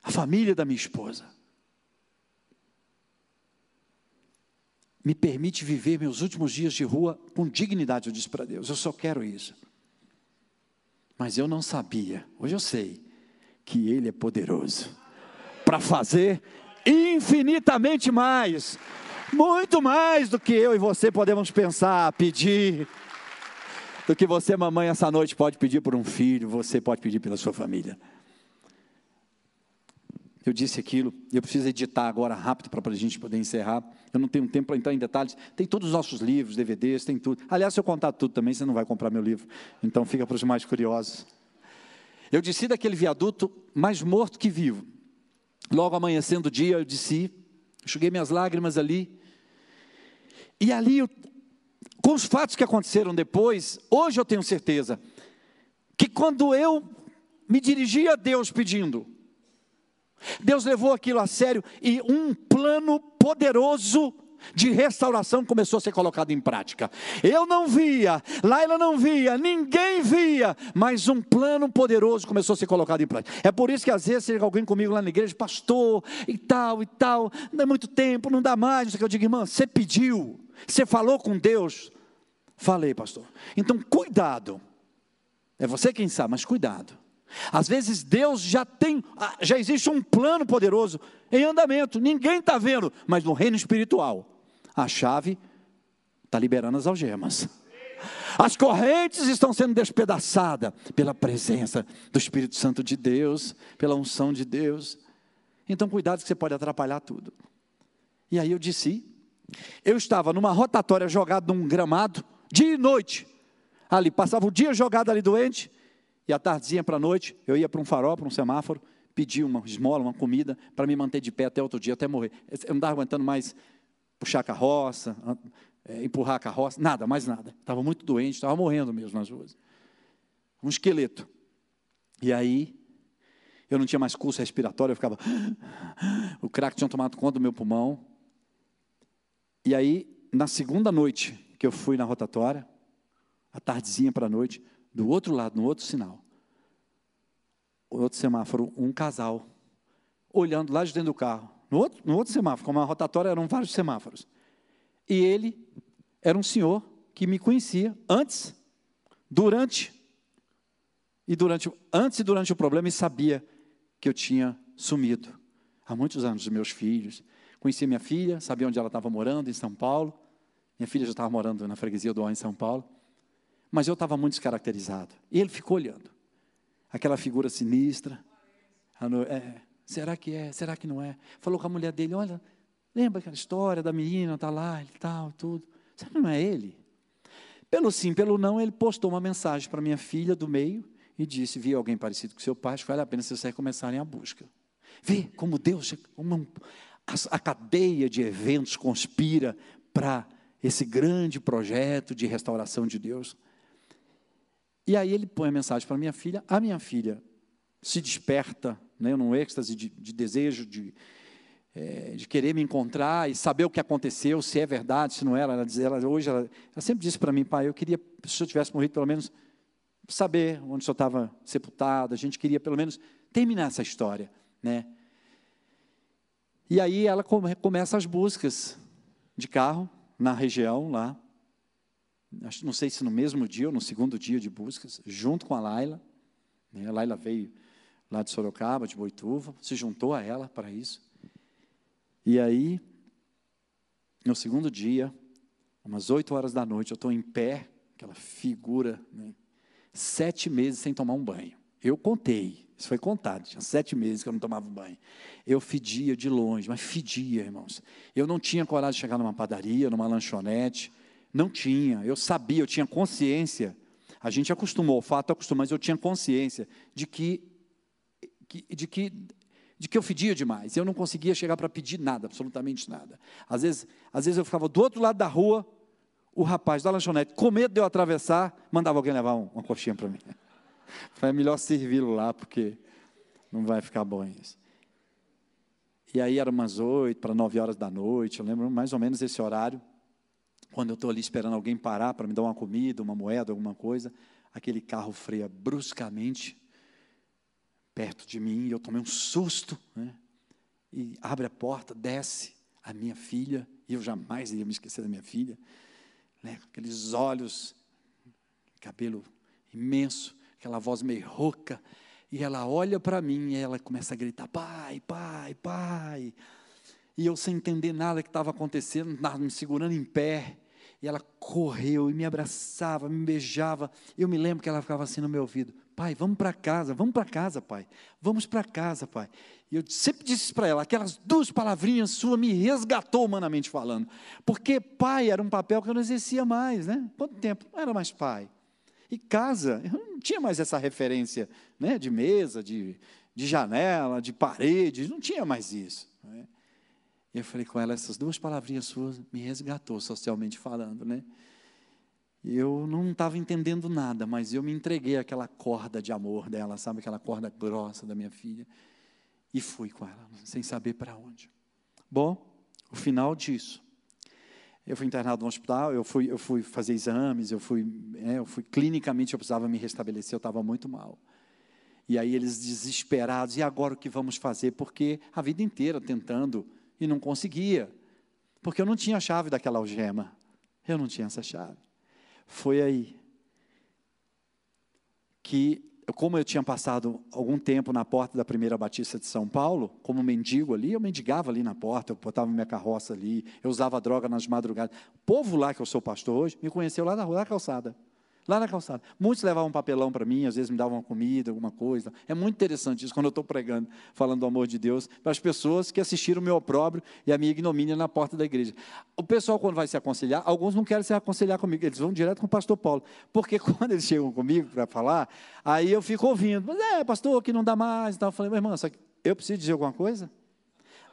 a família da minha esposa. Me permite viver meus últimos dias de rua com dignidade, eu disse para Deus, eu só quero isso. Mas eu não sabia, hoje eu sei, que Ele é poderoso para fazer infinitamente mais, muito mais do que eu e você podemos pensar, pedir, do que você, mamãe, essa noite pode pedir por um filho, você pode pedir pela sua família. Eu disse aquilo, eu preciso editar agora rápido para a gente poder encerrar. Eu não tenho tempo para entrar em detalhes. Tem todos os nossos livros, DVDs, tem tudo. Aliás, se eu contar tudo também, você não vai comprar meu livro. Então fica para os mais curiosos. Eu desci daquele viaduto mais morto que vivo. Logo amanhecendo o dia, eu desci, enxuguei minhas lágrimas ali. E ali, com os fatos que aconteceram depois, hoje eu tenho certeza que quando eu me dirigi a Deus pedindo, Deus levou aquilo a sério e um plano poderoso de restauração começou a ser colocado em prática. Eu não via, Laila não via, ninguém via, mas um plano poderoso começou a ser colocado em prática. É por isso que às vezes chega alguém comigo lá na igreja, pastor, e tal, e tal, não é muito tempo, não dá mais, não sei o que. Eu digo, irmã, você pediu, você falou com Deus. Falei, pastor. Então, cuidado. É você quem sabe, mas cuidado. Às vezes Deus já tem, ah, já existe um plano poderoso em andamento, ninguém está vendo, mas no reino espiritual, a chave está liberando as algemas. As correntes estão sendo despedaçadas pela presença do Espírito Santo de Deus, pela unção de Deus. Então, cuidado que você pode atrapalhar tudo. E aí eu disse, eu estava numa rotatória jogado num gramado, dia e noite. Ali, passava o dia jogado ali doente, e a tardezinha para a noite, eu ia para um farol, para um semáforo, pedir uma esmola, uma comida, para me manter de pé até outro dia, até morrer. Eu não estava aguentando mais puxar a carroça, é, empurrar a carroça, nada, mais nada. Estava muito doente, estava morrendo mesmo nas ruas. Um esqueleto. E aí, eu não tinha mais curso respiratório, eu ficava. <gasps> O crack tinha tomado conta do meu pulmão. E aí, na segunda noite que eu fui na rotatória, a tardezinha para a noite, do outro lado, no outro sinal, outro semáforo, um casal, olhando lá de dentro do carro, no outro, no outro semáforo, como a rotatória eram vários semáforos. E ele era um senhor que me conhecia antes, durante e durante antes e durante o problema e sabia que eu tinha sumido há muitos anos dos meus filhos. Conhecia minha filha, sabia onde ela estava morando em São Paulo. Minha filha já estava morando na freguesia do O em São Paulo. Mas eu estava muito descaracterizado. E ele ficou olhando. Aquela figura sinistra. É, será que é? Será que não é? Falou com a mulher dele: Olha, lembra aquela história da menina, está lá, e tal, tudo. Será que não é ele? Pelo sim, pelo não, ele postou uma mensagem para minha filha do meio e disse: Vi alguém parecido com seu pai, acho que vale a pena vocês recomeçarem a busca. Vê como Deus, como a cadeia de eventos conspira para esse grande projeto de restauração de Deus. E aí ele põe a mensagem para minha filha, a minha filha se desperta, né, num êxtase de, de desejo de, é, de querer me encontrar e saber o que aconteceu, se é verdade, se não era. Ela, ela hoje ela, ela sempre disse para mim, pai, eu queria, se eu tivesse morrido, pelo menos saber onde o senhor estava sepultado. A gente queria pelo menos terminar essa história, né? E aí ela come, começa as buscas de carro na região lá não sei se no mesmo dia ou no segundo dia de buscas, junto com a Laila. Né? A Laila veio lá de Sorocaba, de Boituva, se juntou a ela para isso. E aí, no segundo dia, umas oito horas da noite, eu estou em pé, aquela figura, né? sete meses sem tomar um banho. Eu contei, isso foi contado, tinha sete meses que eu não tomava banho. Eu fedia de longe, mas fedia, irmãos. Eu não tinha coragem de chegar numa padaria, numa lanchonete, não tinha, eu sabia, eu tinha consciência. A gente acostumou, o fato acostumou, mas eu tinha consciência de que, de que, de que eu fedia demais. Eu não conseguia chegar para pedir nada, absolutamente nada. Às vezes, às vezes eu ficava do outro lado da rua, o rapaz da lanchonete, com medo de eu atravessar, mandava alguém levar uma coxinha para mim. <laughs> Foi melhor servi-lo lá, porque não vai ficar bom isso. E aí era umas oito para nove horas da noite, eu lembro mais ou menos esse horário, quando eu estou ali esperando alguém parar para me dar uma comida, uma moeda, alguma coisa, aquele carro freia bruscamente perto de mim, e eu tomei um susto, né? e abre a porta, desce a minha filha, e eu jamais iria me esquecer da minha filha, né? aqueles olhos, cabelo imenso, aquela voz meio rouca, e ela olha para mim e ela começa a gritar: pai, pai, pai. E eu sem entender nada que estava acontecendo, me segurando em pé. E ela correu e me abraçava, me beijava. Eu me lembro que ela ficava assim no meu ouvido: Pai, vamos para casa, vamos para casa, pai. Vamos para casa, pai. E eu sempre disse para ela: aquelas duas palavrinhas suas me resgatou humanamente falando. Porque pai era um papel que eu não exercia mais, né? Quanto tempo? Não era mais pai. E casa, eu não tinha mais essa referência né, de mesa, de, de janela, de parede, não tinha mais isso. Né? E eu falei com ela, essas duas palavrinhas suas me resgatou, socialmente falando. Né? Eu não estava entendendo nada, mas eu me entreguei àquela corda de amor dela, sabe, aquela corda grossa da minha filha, e fui com ela, sem saber para onde. Bom, o final disso eu fui internado no hospital, eu fui, eu fui fazer exames, eu fui, é, eu fui clinicamente, eu precisava me restabelecer, eu estava muito mal. E aí eles desesperados, e agora o que vamos fazer? Porque a vida inteira tentando e não conseguia, porque eu não tinha a chave daquela algema, eu não tinha essa chave. Foi aí que como eu tinha passado algum tempo na porta da primeira Batista de São Paulo, como mendigo ali, eu mendigava ali na porta, eu botava minha carroça ali, eu usava droga nas madrugadas. O povo lá, que eu sou pastor hoje, me conheceu lá na rua, da calçada lá na calçada. Muitos levavam um papelão para mim, às vezes me davam uma comida, alguma coisa. É muito interessante isso quando eu estou pregando, falando do amor de Deus, para as pessoas que assistiram o meu opróbrio e a minha ignomínia na porta da igreja. O pessoal, quando vai se aconselhar, alguns não querem se aconselhar comigo, eles vão direto com o pastor Paulo. Porque <laughs> quando eles chegam comigo para falar, aí eu fico ouvindo, mas é, pastor, que não dá mais. Então, eu falei, meu irmão, eu preciso dizer alguma coisa?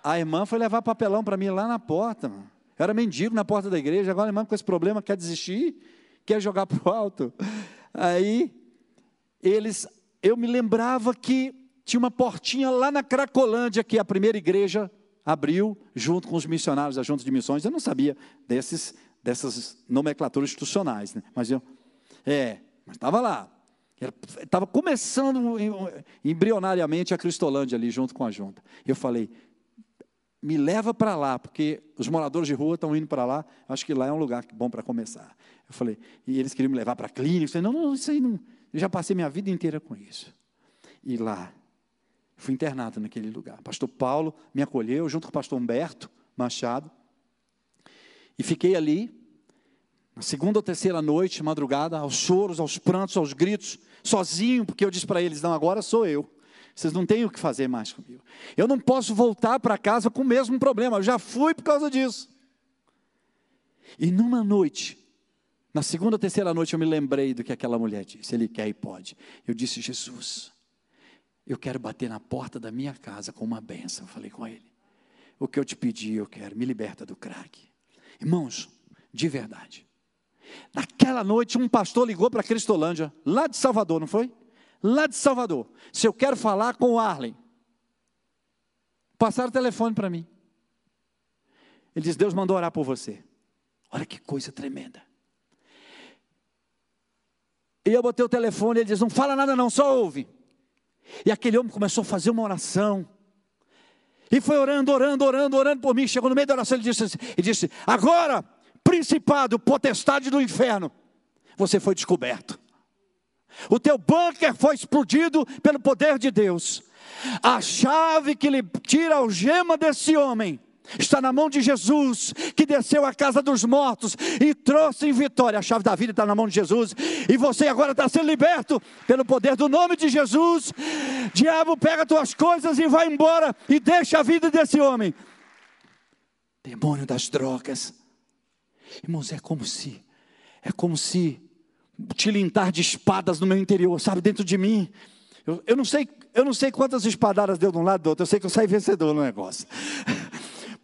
A irmã foi levar papelão para mim lá na porta, mano. Eu era mendigo na porta da igreja, agora a irmã com esse problema quer desistir quer jogar para o alto. Aí, eles, eu me lembrava que tinha uma portinha lá na Cracolândia que a primeira igreja abriu junto com os missionários da Junta de Missões. Eu não sabia desses, dessas nomenclaturas institucionais, né? mas eu, é, mas estava lá. Estava começando embrionariamente a Cristolândia ali junto com a junta. Eu falei, me leva para lá, porque os moradores de rua estão indo para lá, acho que lá é um lugar bom para começar. Eu falei, e eles queriam me levar para a clínica, eu falei, não, não, isso aí não, eu já passei minha vida inteira com isso. E lá, fui internado naquele lugar. pastor Paulo me acolheu, junto com o pastor Humberto Machado, e fiquei ali, na segunda ou terceira noite, madrugada, aos choros, aos prantos, aos gritos, sozinho, porque eu disse para eles, não, agora sou eu. Vocês não têm o que fazer mais comigo. Eu não posso voltar para casa com o mesmo problema. Eu já fui por causa disso. E numa noite, na segunda ou terceira noite, eu me lembrei do que aquela mulher disse. Ele quer e pode. Eu disse, Jesus, eu quero bater na porta da minha casa com uma benção. Eu falei com ele. O que eu te pedi, eu quero. Me liberta do crack. Irmãos, de verdade. Naquela noite, um pastor ligou para Cristolândia, lá de Salvador, não foi? lá de Salvador, se eu quero falar com o Arlen, passaram o telefone para mim. Ele diz: Deus mandou orar por você. Olha que coisa tremenda. E eu botei o telefone, ele diz: Não fala nada, não, só ouve. E aquele homem começou a fazer uma oração. E foi orando, orando, orando, orando por mim. Chegou no meio da oração, ele disse, ele disse: Agora, principado, potestade do inferno, você foi descoberto. O teu bunker foi explodido pelo poder de Deus. A chave que lhe tira a algema desse homem está na mão de Jesus, que desceu à casa dos mortos e trouxe em vitória. A chave da vida está na mão de Jesus, e você agora está sendo liberto pelo poder do nome de Jesus. Diabo, pega tuas coisas e vai embora e deixa a vida desse homem. Demônio das drogas, irmãos, é como se, é como se tilintar de espadas no meu interior, sabe, dentro de mim. Eu, eu, não sei, eu não sei quantas espadadas deu de um lado do outro, eu sei que eu saí vencedor no negócio.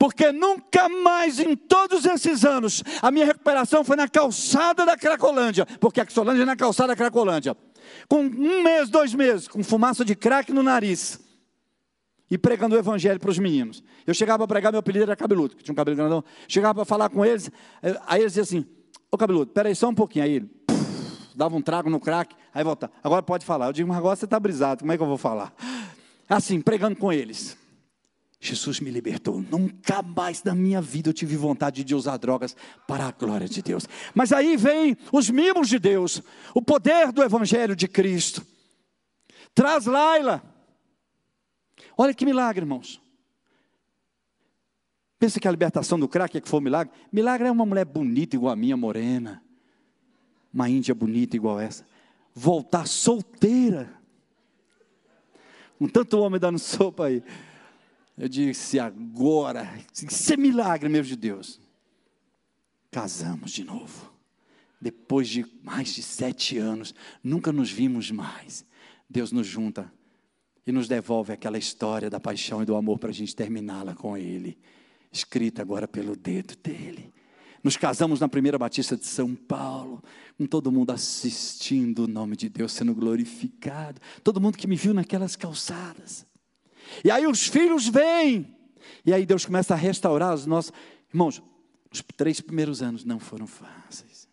Porque nunca mais em todos esses anos a minha recuperação foi na calçada da Cracolândia, porque a Cracolândia é na calçada da Cracolândia. Com um mês, dois meses, com fumaça de crack no nariz e pregando o evangelho para os meninos. Eu chegava para pregar, meu apelido era cabeludo, que tinha um cabelo grandão. Chegava para falar com eles, eh, aí eles diziam assim: Ô cabeludo, peraí só um pouquinho. Aí ele dava um trago no crack, aí voltava. Agora pode falar. Eu digo, mas agora você está brisado, como é que eu vou falar? Assim, pregando com eles. Jesus me libertou. Nunca mais na minha vida eu tive vontade de usar drogas para a glória de Deus. Mas aí vem os mimos de Deus, o poder do Evangelho de Cristo. Traz Laila. Olha que milagre, irmãos. Pensa que a libertação do crack é que foi um milagre? Milagre é uma mulher bonita igual a minha, morena. Uma índia bonita igual essa. Voltar solteira. Com tanto homem dando <laughs> sopa aí. Eu disse, agora, isso é milagre, meu de Deus. Casamos de novo. Depois de mais de sete anos, nunca nos vimos mais. Deus nos junta e nos devolve aquela história da paixão e do amor para a gente terminá-la com Ele, escrita agora pelo dedo dele. Nos casamos na primeira Batista de São Paulo, com todo mundo assistindo o nome de Deus sendo glorificado, todo mundo que me viu naquelas calçadas. E aí os filhos vêm. E aí Deus começa a restaurar os nossos. Irmãos, os três primeiros anos não foram fáceis.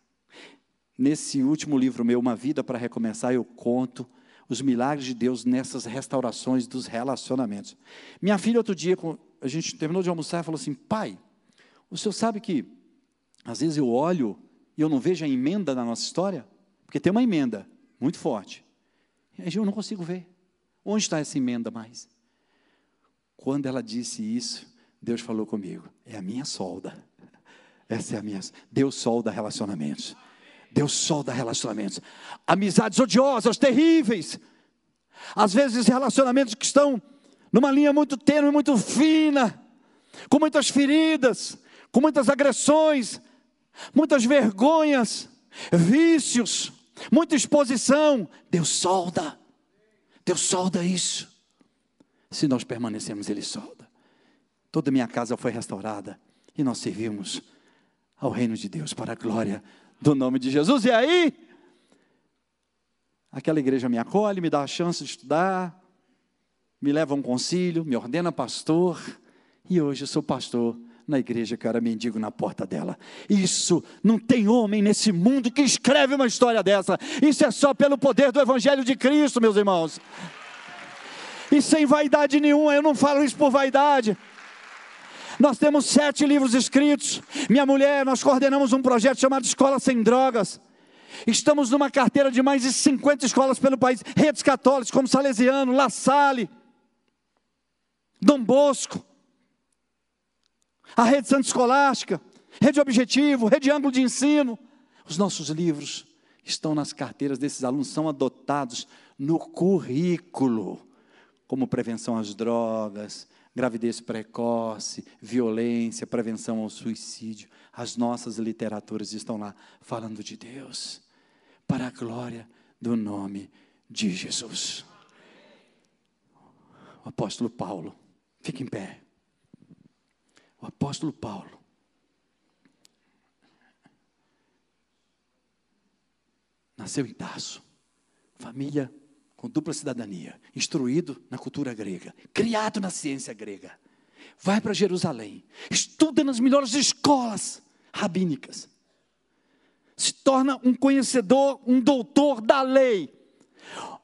Nesse último livro meu, Uma Vida para Recomeçar, eu conto os milagres de Deus nessas restaurações dos relacionamentos. Minha filha, outro dia, a gente terminou de almoçar, falou assim: pai, o senhor sabe que às vezes eu olho e eu não vejo a emenda na nossa história? Porque tem uma emenda muito forte. Eu não consigo ver. Onde está essa emenda mais? Quando ela disse isso, Deus falou comigo: é a minha solda. <laughs> Essa é a minha. Deus solda relacionamentos. Deus solda relacionamentos. Amizades odiosas, terríveis. Às vezes relacionamentos que estão numa linha muito tênue, muito fina, com muitas feridas, com muitas agressões, muitas vergonhas, vícios, muita exposição. Deus solda. Deus solda isso. Se nós permanecemos, Ele solda. Toda minha casa foi restaurada e nós servimos ao reino de Deus para a glória do nome de Jesus. E aí, aquela igreja me acolhe, me dá a chance de estudar, me leva a um concílio, me ordena pastor, e hoje eu sou pastor na igreja que era mendigo na porta dela. Isso não tem homem nesse mundo que escreve uma história dessa. Isso é só pelo poder do Evangelho de Cristo, meus irmãos e sem vaidade nenhuma, eu não falo isso por vaidade. Nós temos sete livros escritos. Minha mulher, nós coordenamos um projeto chamado Escola Sem Drogas. Estamos numa carteira de mais de 50 escolas pelo país, redes católicas como Salesiano, La Salle, Dom Bosco, a Rede Santa Escolástica, Rede Objetivo, Rede Ângulo de Ensino. Os nossos livros estão nas carteiras desses alunos, são adotados no currículo como prevenção às drogas, gravidez precoce, violência, prevenção ao suicídio. As nossas literaturas estão lá falando de Deus, para a glória do nome de Jesus. O apóstolo Paulo, fique em pé. O apóstolo Paulo, nasceu em Tarso, família com dupla cidadania, instruído na cultura grega, criado na ciência grega. Vai para Jerusalém, estuda nas melhores escolas rabínicas. Se torna um conhecedor, um doutor da lei.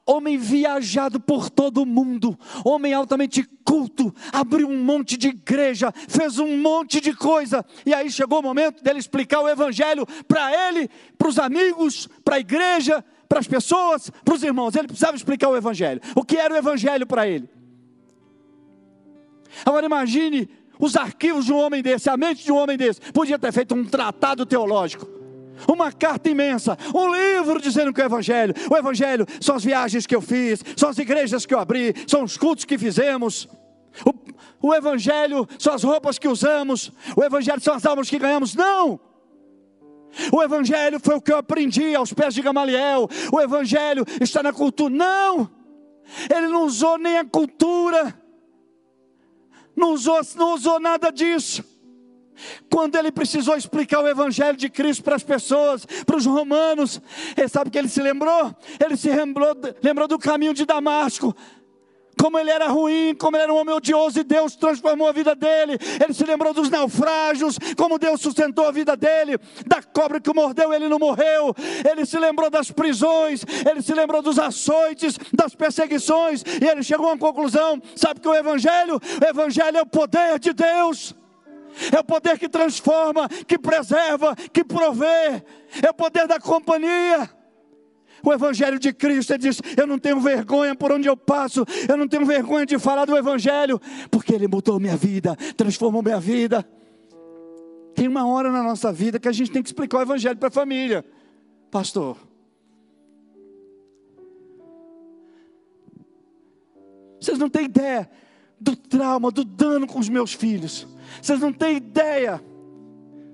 Homem viajado por todo o mundo, homem altamente culto, abriu um monte de igreja, fez um monte de coisa, e aí chegou o momento dele explicar o evangelho para ele, para os amigos, para a igreja, para as pessoas, para os irmãos. Ele precisava explicar o Evangelho. O que era o Evangelho para ele? Agora imagine os arquivos de um homem desse, a mente de um homem desse. Podia ter feito um tratado teológico. Uma carta imensa, um livro dizendo que o Evangelho. O Evangelho são as viagens que eu fiz, são as igrejas que eu abri, são os cultos que fizemos. O, o Evangelho são as roupas que usamos, o Evangelho são as almas que ganhamos. Não! O Evangelho foi o que eu aprendi aos pés de Gamaliel. O Evangelho está na cultura. Não! Ele não usou nem a cultura. não usou, não usou nada disso. Quando ele precisou explicar o Evangelho de Cristo para as pessoas, para os romanos, ele sabe que ele se lembrou? Ele se lembrou, lembrou do caminho de Damasco como ele era ruim, como ele era um homem odioso e Deus transformou a vida dele. Ele se lembrou dos naufrágios, como Deus sustentou a vida dele, da cobra que o mordeu, ele não morreu. Ele se lembrou das prisões, ele se lembrou dos açoites, das perseguições, e ele chegou a uma conclusão: sabe que o Evangelho, o Evangelho é o poder de Deus. É o poder que transforma, que preserva, que provê. É o poder da companhia o Evangelho de Cristo. Ele diz: Eu não tenho vergonha por onde eu passo, eu não tenho vergonha de falar do Evangelho, porque Ele mudou minha vida, transformou minha vida. Tem uma hora na nossa vida que a gente tem que explicar o Evangelho para a família, pastor. Vocês não têm ideia do trauma, do dano com os meus filhos. Vocês não têm ideia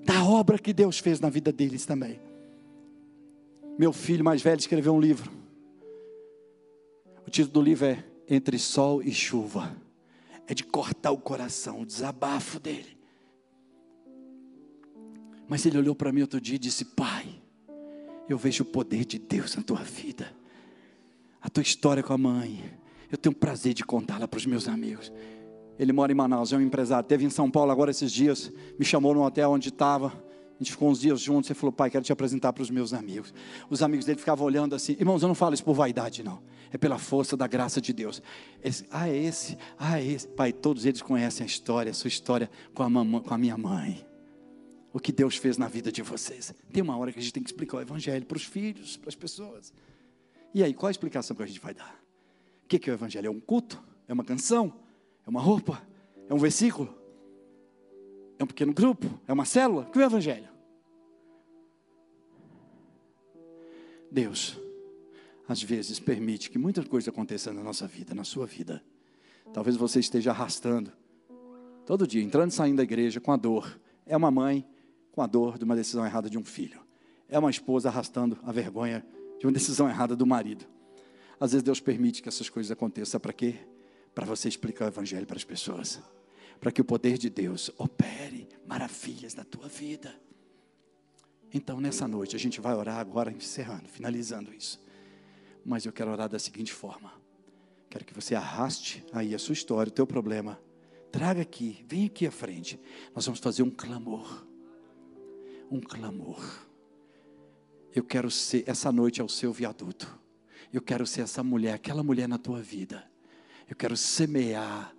da obra que Deus fez na vida deles também meu filho mais velho escreveu um livro. O título do livro é Entre Sol e Chuva. É de cortar o coração, o desabafo dele. Mas ele olhou para mim outro dia e disse: Pai, eu vejo o poder de Deus na tua vida. A tua história com a mãe. Eu tenho prazer de contá-la para os meus amigos. Ele mora em Manaus, é um empresário. Teve em São Paulo agora esses dias. Me chamou no hotel onde estava a gente ficou uns dias juntos, e falou, pai, quero te apresentar para os meus amigos. Os amigos dele ficavam olhando assim, irmãos, eu não falo isso por vaidade, não. É pela força da graça de Deus. Eles, ah, é esse, ah, é esse. Pai, todos eles conhecem a história, a sua história com a, mamãe, com a minha mãe. O que Deus fez na vida de vocês. Tem uma hora que a gente tem que explicar o Evangelho para os filhos, para as pessoas. E aí, qual a explicação que a gente vai dar? O que é o Evangelho? É um culto? É uma canção? É uma roupa? É um versículo? É um pequeno grupo? É uma célula? O que é o Evangelho? Deus, às vezes, permite que muita coisa aconteça na nossa vida, na sua vida. Talvez você esteja arrastando, todo dia, entrando e saindo da igreja com a dor. É uma mãe com a dor de uma decisão errada de um filho. É uma esposa arrastando a vergonha de uma decisão errada do marido. Às vezes Deus permite que essas coisas aconteçam para quê? Para você explicar o evangelho para as pessoas. Para que o poder de Deus opere maravilhas na tua vida. Então, nessa noite, a gente vai orar agora, encerrando, finalizando isso. Mas eu quero orar da seguinte forma: quero que você arraste aí a sua história, o teu problema, traga aqui, vem aqui à frente. Nós vamos fazer um clamor. Um clamor. Eu quero ser, essa noite é o seu viaduto. Eu quero ser essa mulher, aquela mulher na tua vida. Eu quero semear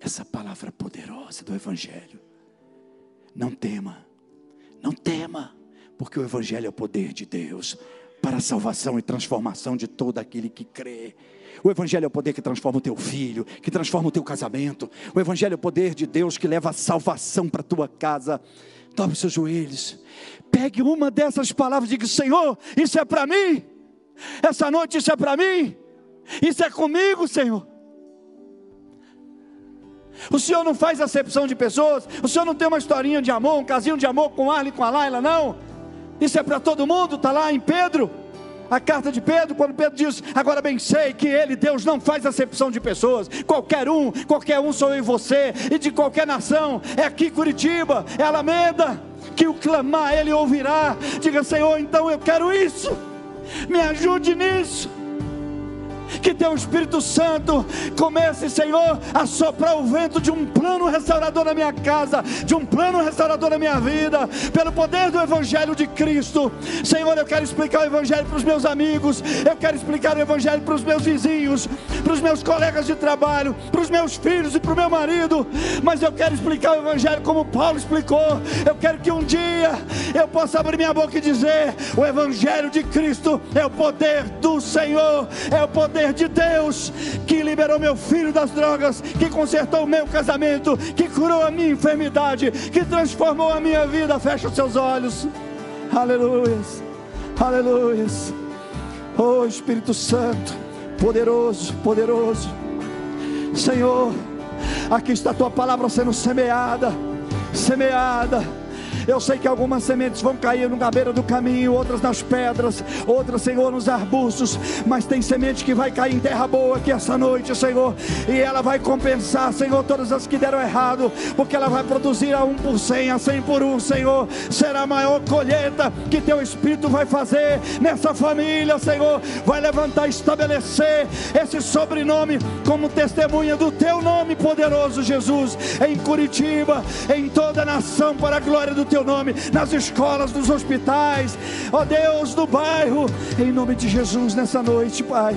essa palavra poderosa do Evangelho. Não tema, não tema porque o Evangelho é o poder de Deus para a salvação e transformação de todo aquele que crê. O Evangelho é o poder que transforma o teu filho, que transforma o teu casamento. O Evangelho é o poder de Deus que leva a salvação para a tua casa. Dobre seus joelhos. Pegue uma dessas palavras e diga: Senhor, isso é para mim. Essa noite isso é para mim. Isso é comigo, Senhor. O Senhor não faz acepção de pessoas. O Senhor não tem uma historinha de amor, um casinho de amor com Arlen e com a Laila, não. Isso é para todo mundo, está lá em Pedro. A carta de Pedro, quando Pedro diz: Agora bem sei que Ele, Deus, não faz acepção de pessoas, qualquer um, qualquer um sou eu e você, e de qualquer nação, é aqui Curitiba, é Alameda, que o clamar Ele ouvirá. Diga, Senhor, então eu quero isso, me ajude nisso. Que teu Espírito Santo comece, Senhor, a soprar o vento de um plano restaurador na minha casa, de um plano restaurador na minha vida, pelo poder do Evangelho de Cristo. Senhor, eu quero explicar o Evangelho para os meus amigos, eu quero explicar o Evangelho para os meus vizinhos, para os meus colegas de trabalho, para os meus filhos e para o meu marido, mas eu quero explicar o Evangelho como Paulo explicou. Eu quero que um dia eu possa abrir minha boca e dizer: o Evangelho de Cristo é o poder do Senhor, é o poder poder de Deus que liberou meu filho das drogas, que consertou o meu casamento, que curou a minha enfermidade, que transformou a minha vida. Fecha os seus olhos. Aleluias. Aleluias. Oh Espírito Santo, poderoso, poderoso. Senhor, aqui está a tua palavra sendo semeada, semeada Eu sei que algumas sementes vão cair na beira do caminho, outras nas pedras, outras, Senhor, nos arbustos, mas tem semente que vai cair em terra boa aqui essa noite, Senhor, e ela vai compensar, Senhor, todas as que deram errado, porque ela vai produzir a um por cem, a cem por um, Senhor. Será a maior colheita que teu Espírito vai fazer nessa família, Senhor. Vai levantar, estabelecer esse sobrenome como testemunha do teu nome poderoso, Jesus, em Curitiba, em toda a nação, para a glória do teu nome, nas escolas, nos hospitais, ó Deus, do bairro, em nome de Jesus, nessa noite, Pai.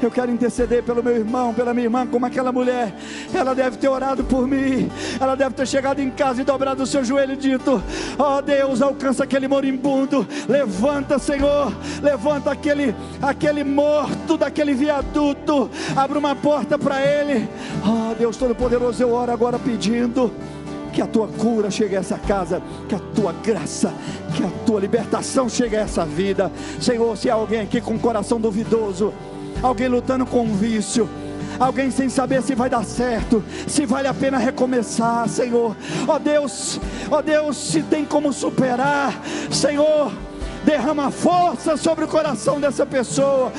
Eu quero interceder pelo meu irmão, pela minha irmã, como aquela mulher. Ela deve ter orado por mim. Ela deve ter chegado em casa e dobrado o seu joelho e dito: Ó oh, Deus, alcança aquele moribundo. Levanta, Senhor. Levanta aquele, aquele morto daquele viaduto. Abre uma porta para ele. Ó oh, Deus Todo-Poderoso, eu oro agora pedindo que a tua cura chegue a essa casa, que a tua graça, que a tua libertação chegue a essa vida. Senhor, se há alguém aqui com um coração duvidoso, alguém lutando com um vício, alguém sem saber se vai dar certo, se vale a pena recomeçar, Senhor. Ó oh Deus, ó oh Deus, se tem como superar, Senhor. Derrama força sobre o coração dessa pessoa,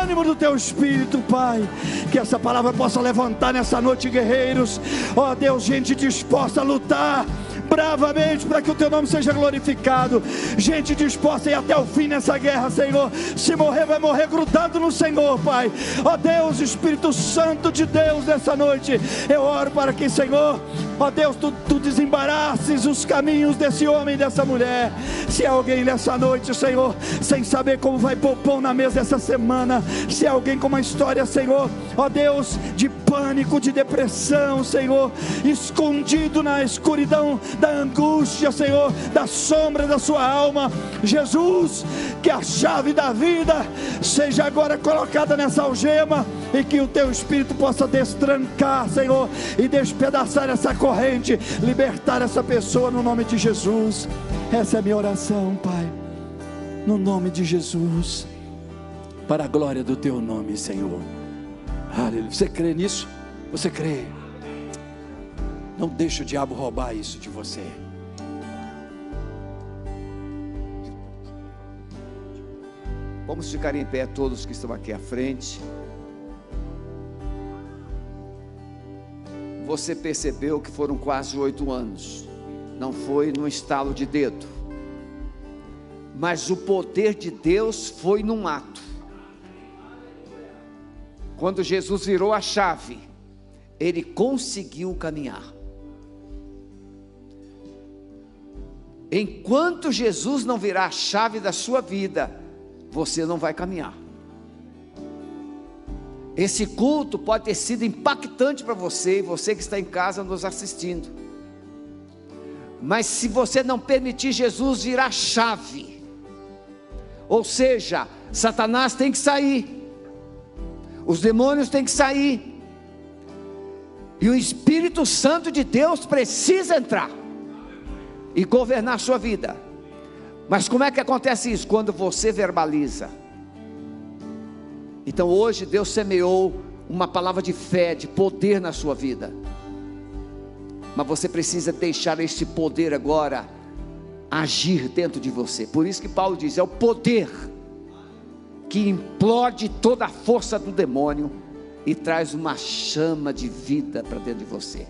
ânimo do teu espírito, Pai. Que essa palavra possa levantar nessa noite, guerreiros. Ó oh Deus, gente disposta a lutar bravamente para que o teu nome seja glorificado. Gente disposta a ir até o fim nessa guerra, Senhor. Se morrer, vai morrer grudado no Senhor, Pai. Ó Deus, Espírito Santo de Deus, nessa noite, eu oro para que, Senhor, ó Deus, tu, tu desembaraces os caminhos desse homem e dessa mulher. Se alguém nessa noite, Senhor, sem saber como vai pôr pão na mesa essa semana, se alguém com uma história, Senhor, ó Deus, de pânico, de depressão, Senhor, escondido na escuridão da angústia, Senhor, da sombra da sua alma. Jesus, que a chave da vida seja agora colocada nessa algema e que o teu espírito possa destrancar, Senhor, e despedaçar essa corrente, libertar essa pessoa no nome de Jesus. Essa é a minha oração, Pai. No nome de Jesus, para a glória do teu nome, Senhor. Aleluia. Você crê nisso? Você crê? Não deixe o diabo roubar isso de você. Vamos ficar em pé todos que estão aqui à frente. Você percebeu que foram quase oito anos. Não foi no estalo de dedo. Mas o poder de Deus foi num ato. Quando Jesus virou a chave, ele conseguiu caminhar. Enquanto Jesus não virar a chave da sua vida, você não vai caminhar. Esse culto pode ter sido impactante para você e você que está em casa nos assistindo. Mas se você não permitir Jesus virar chave, ou seja, Satanás tem que sair, os demônios têm que sair, e o Espírito Santo de Deus precisa entrar e governar sua vida. Mas como é que acontece isso? Quando você verbaliza. Então hoje Deus semeou uma palavra de fé, de poder na sua vida. Mas você precisa deixar esse poder agora agir dentro de você. Por isso que Paulo diz: é o poder que implode toda a força do demônio e traz uma chama de vida para dentro de você.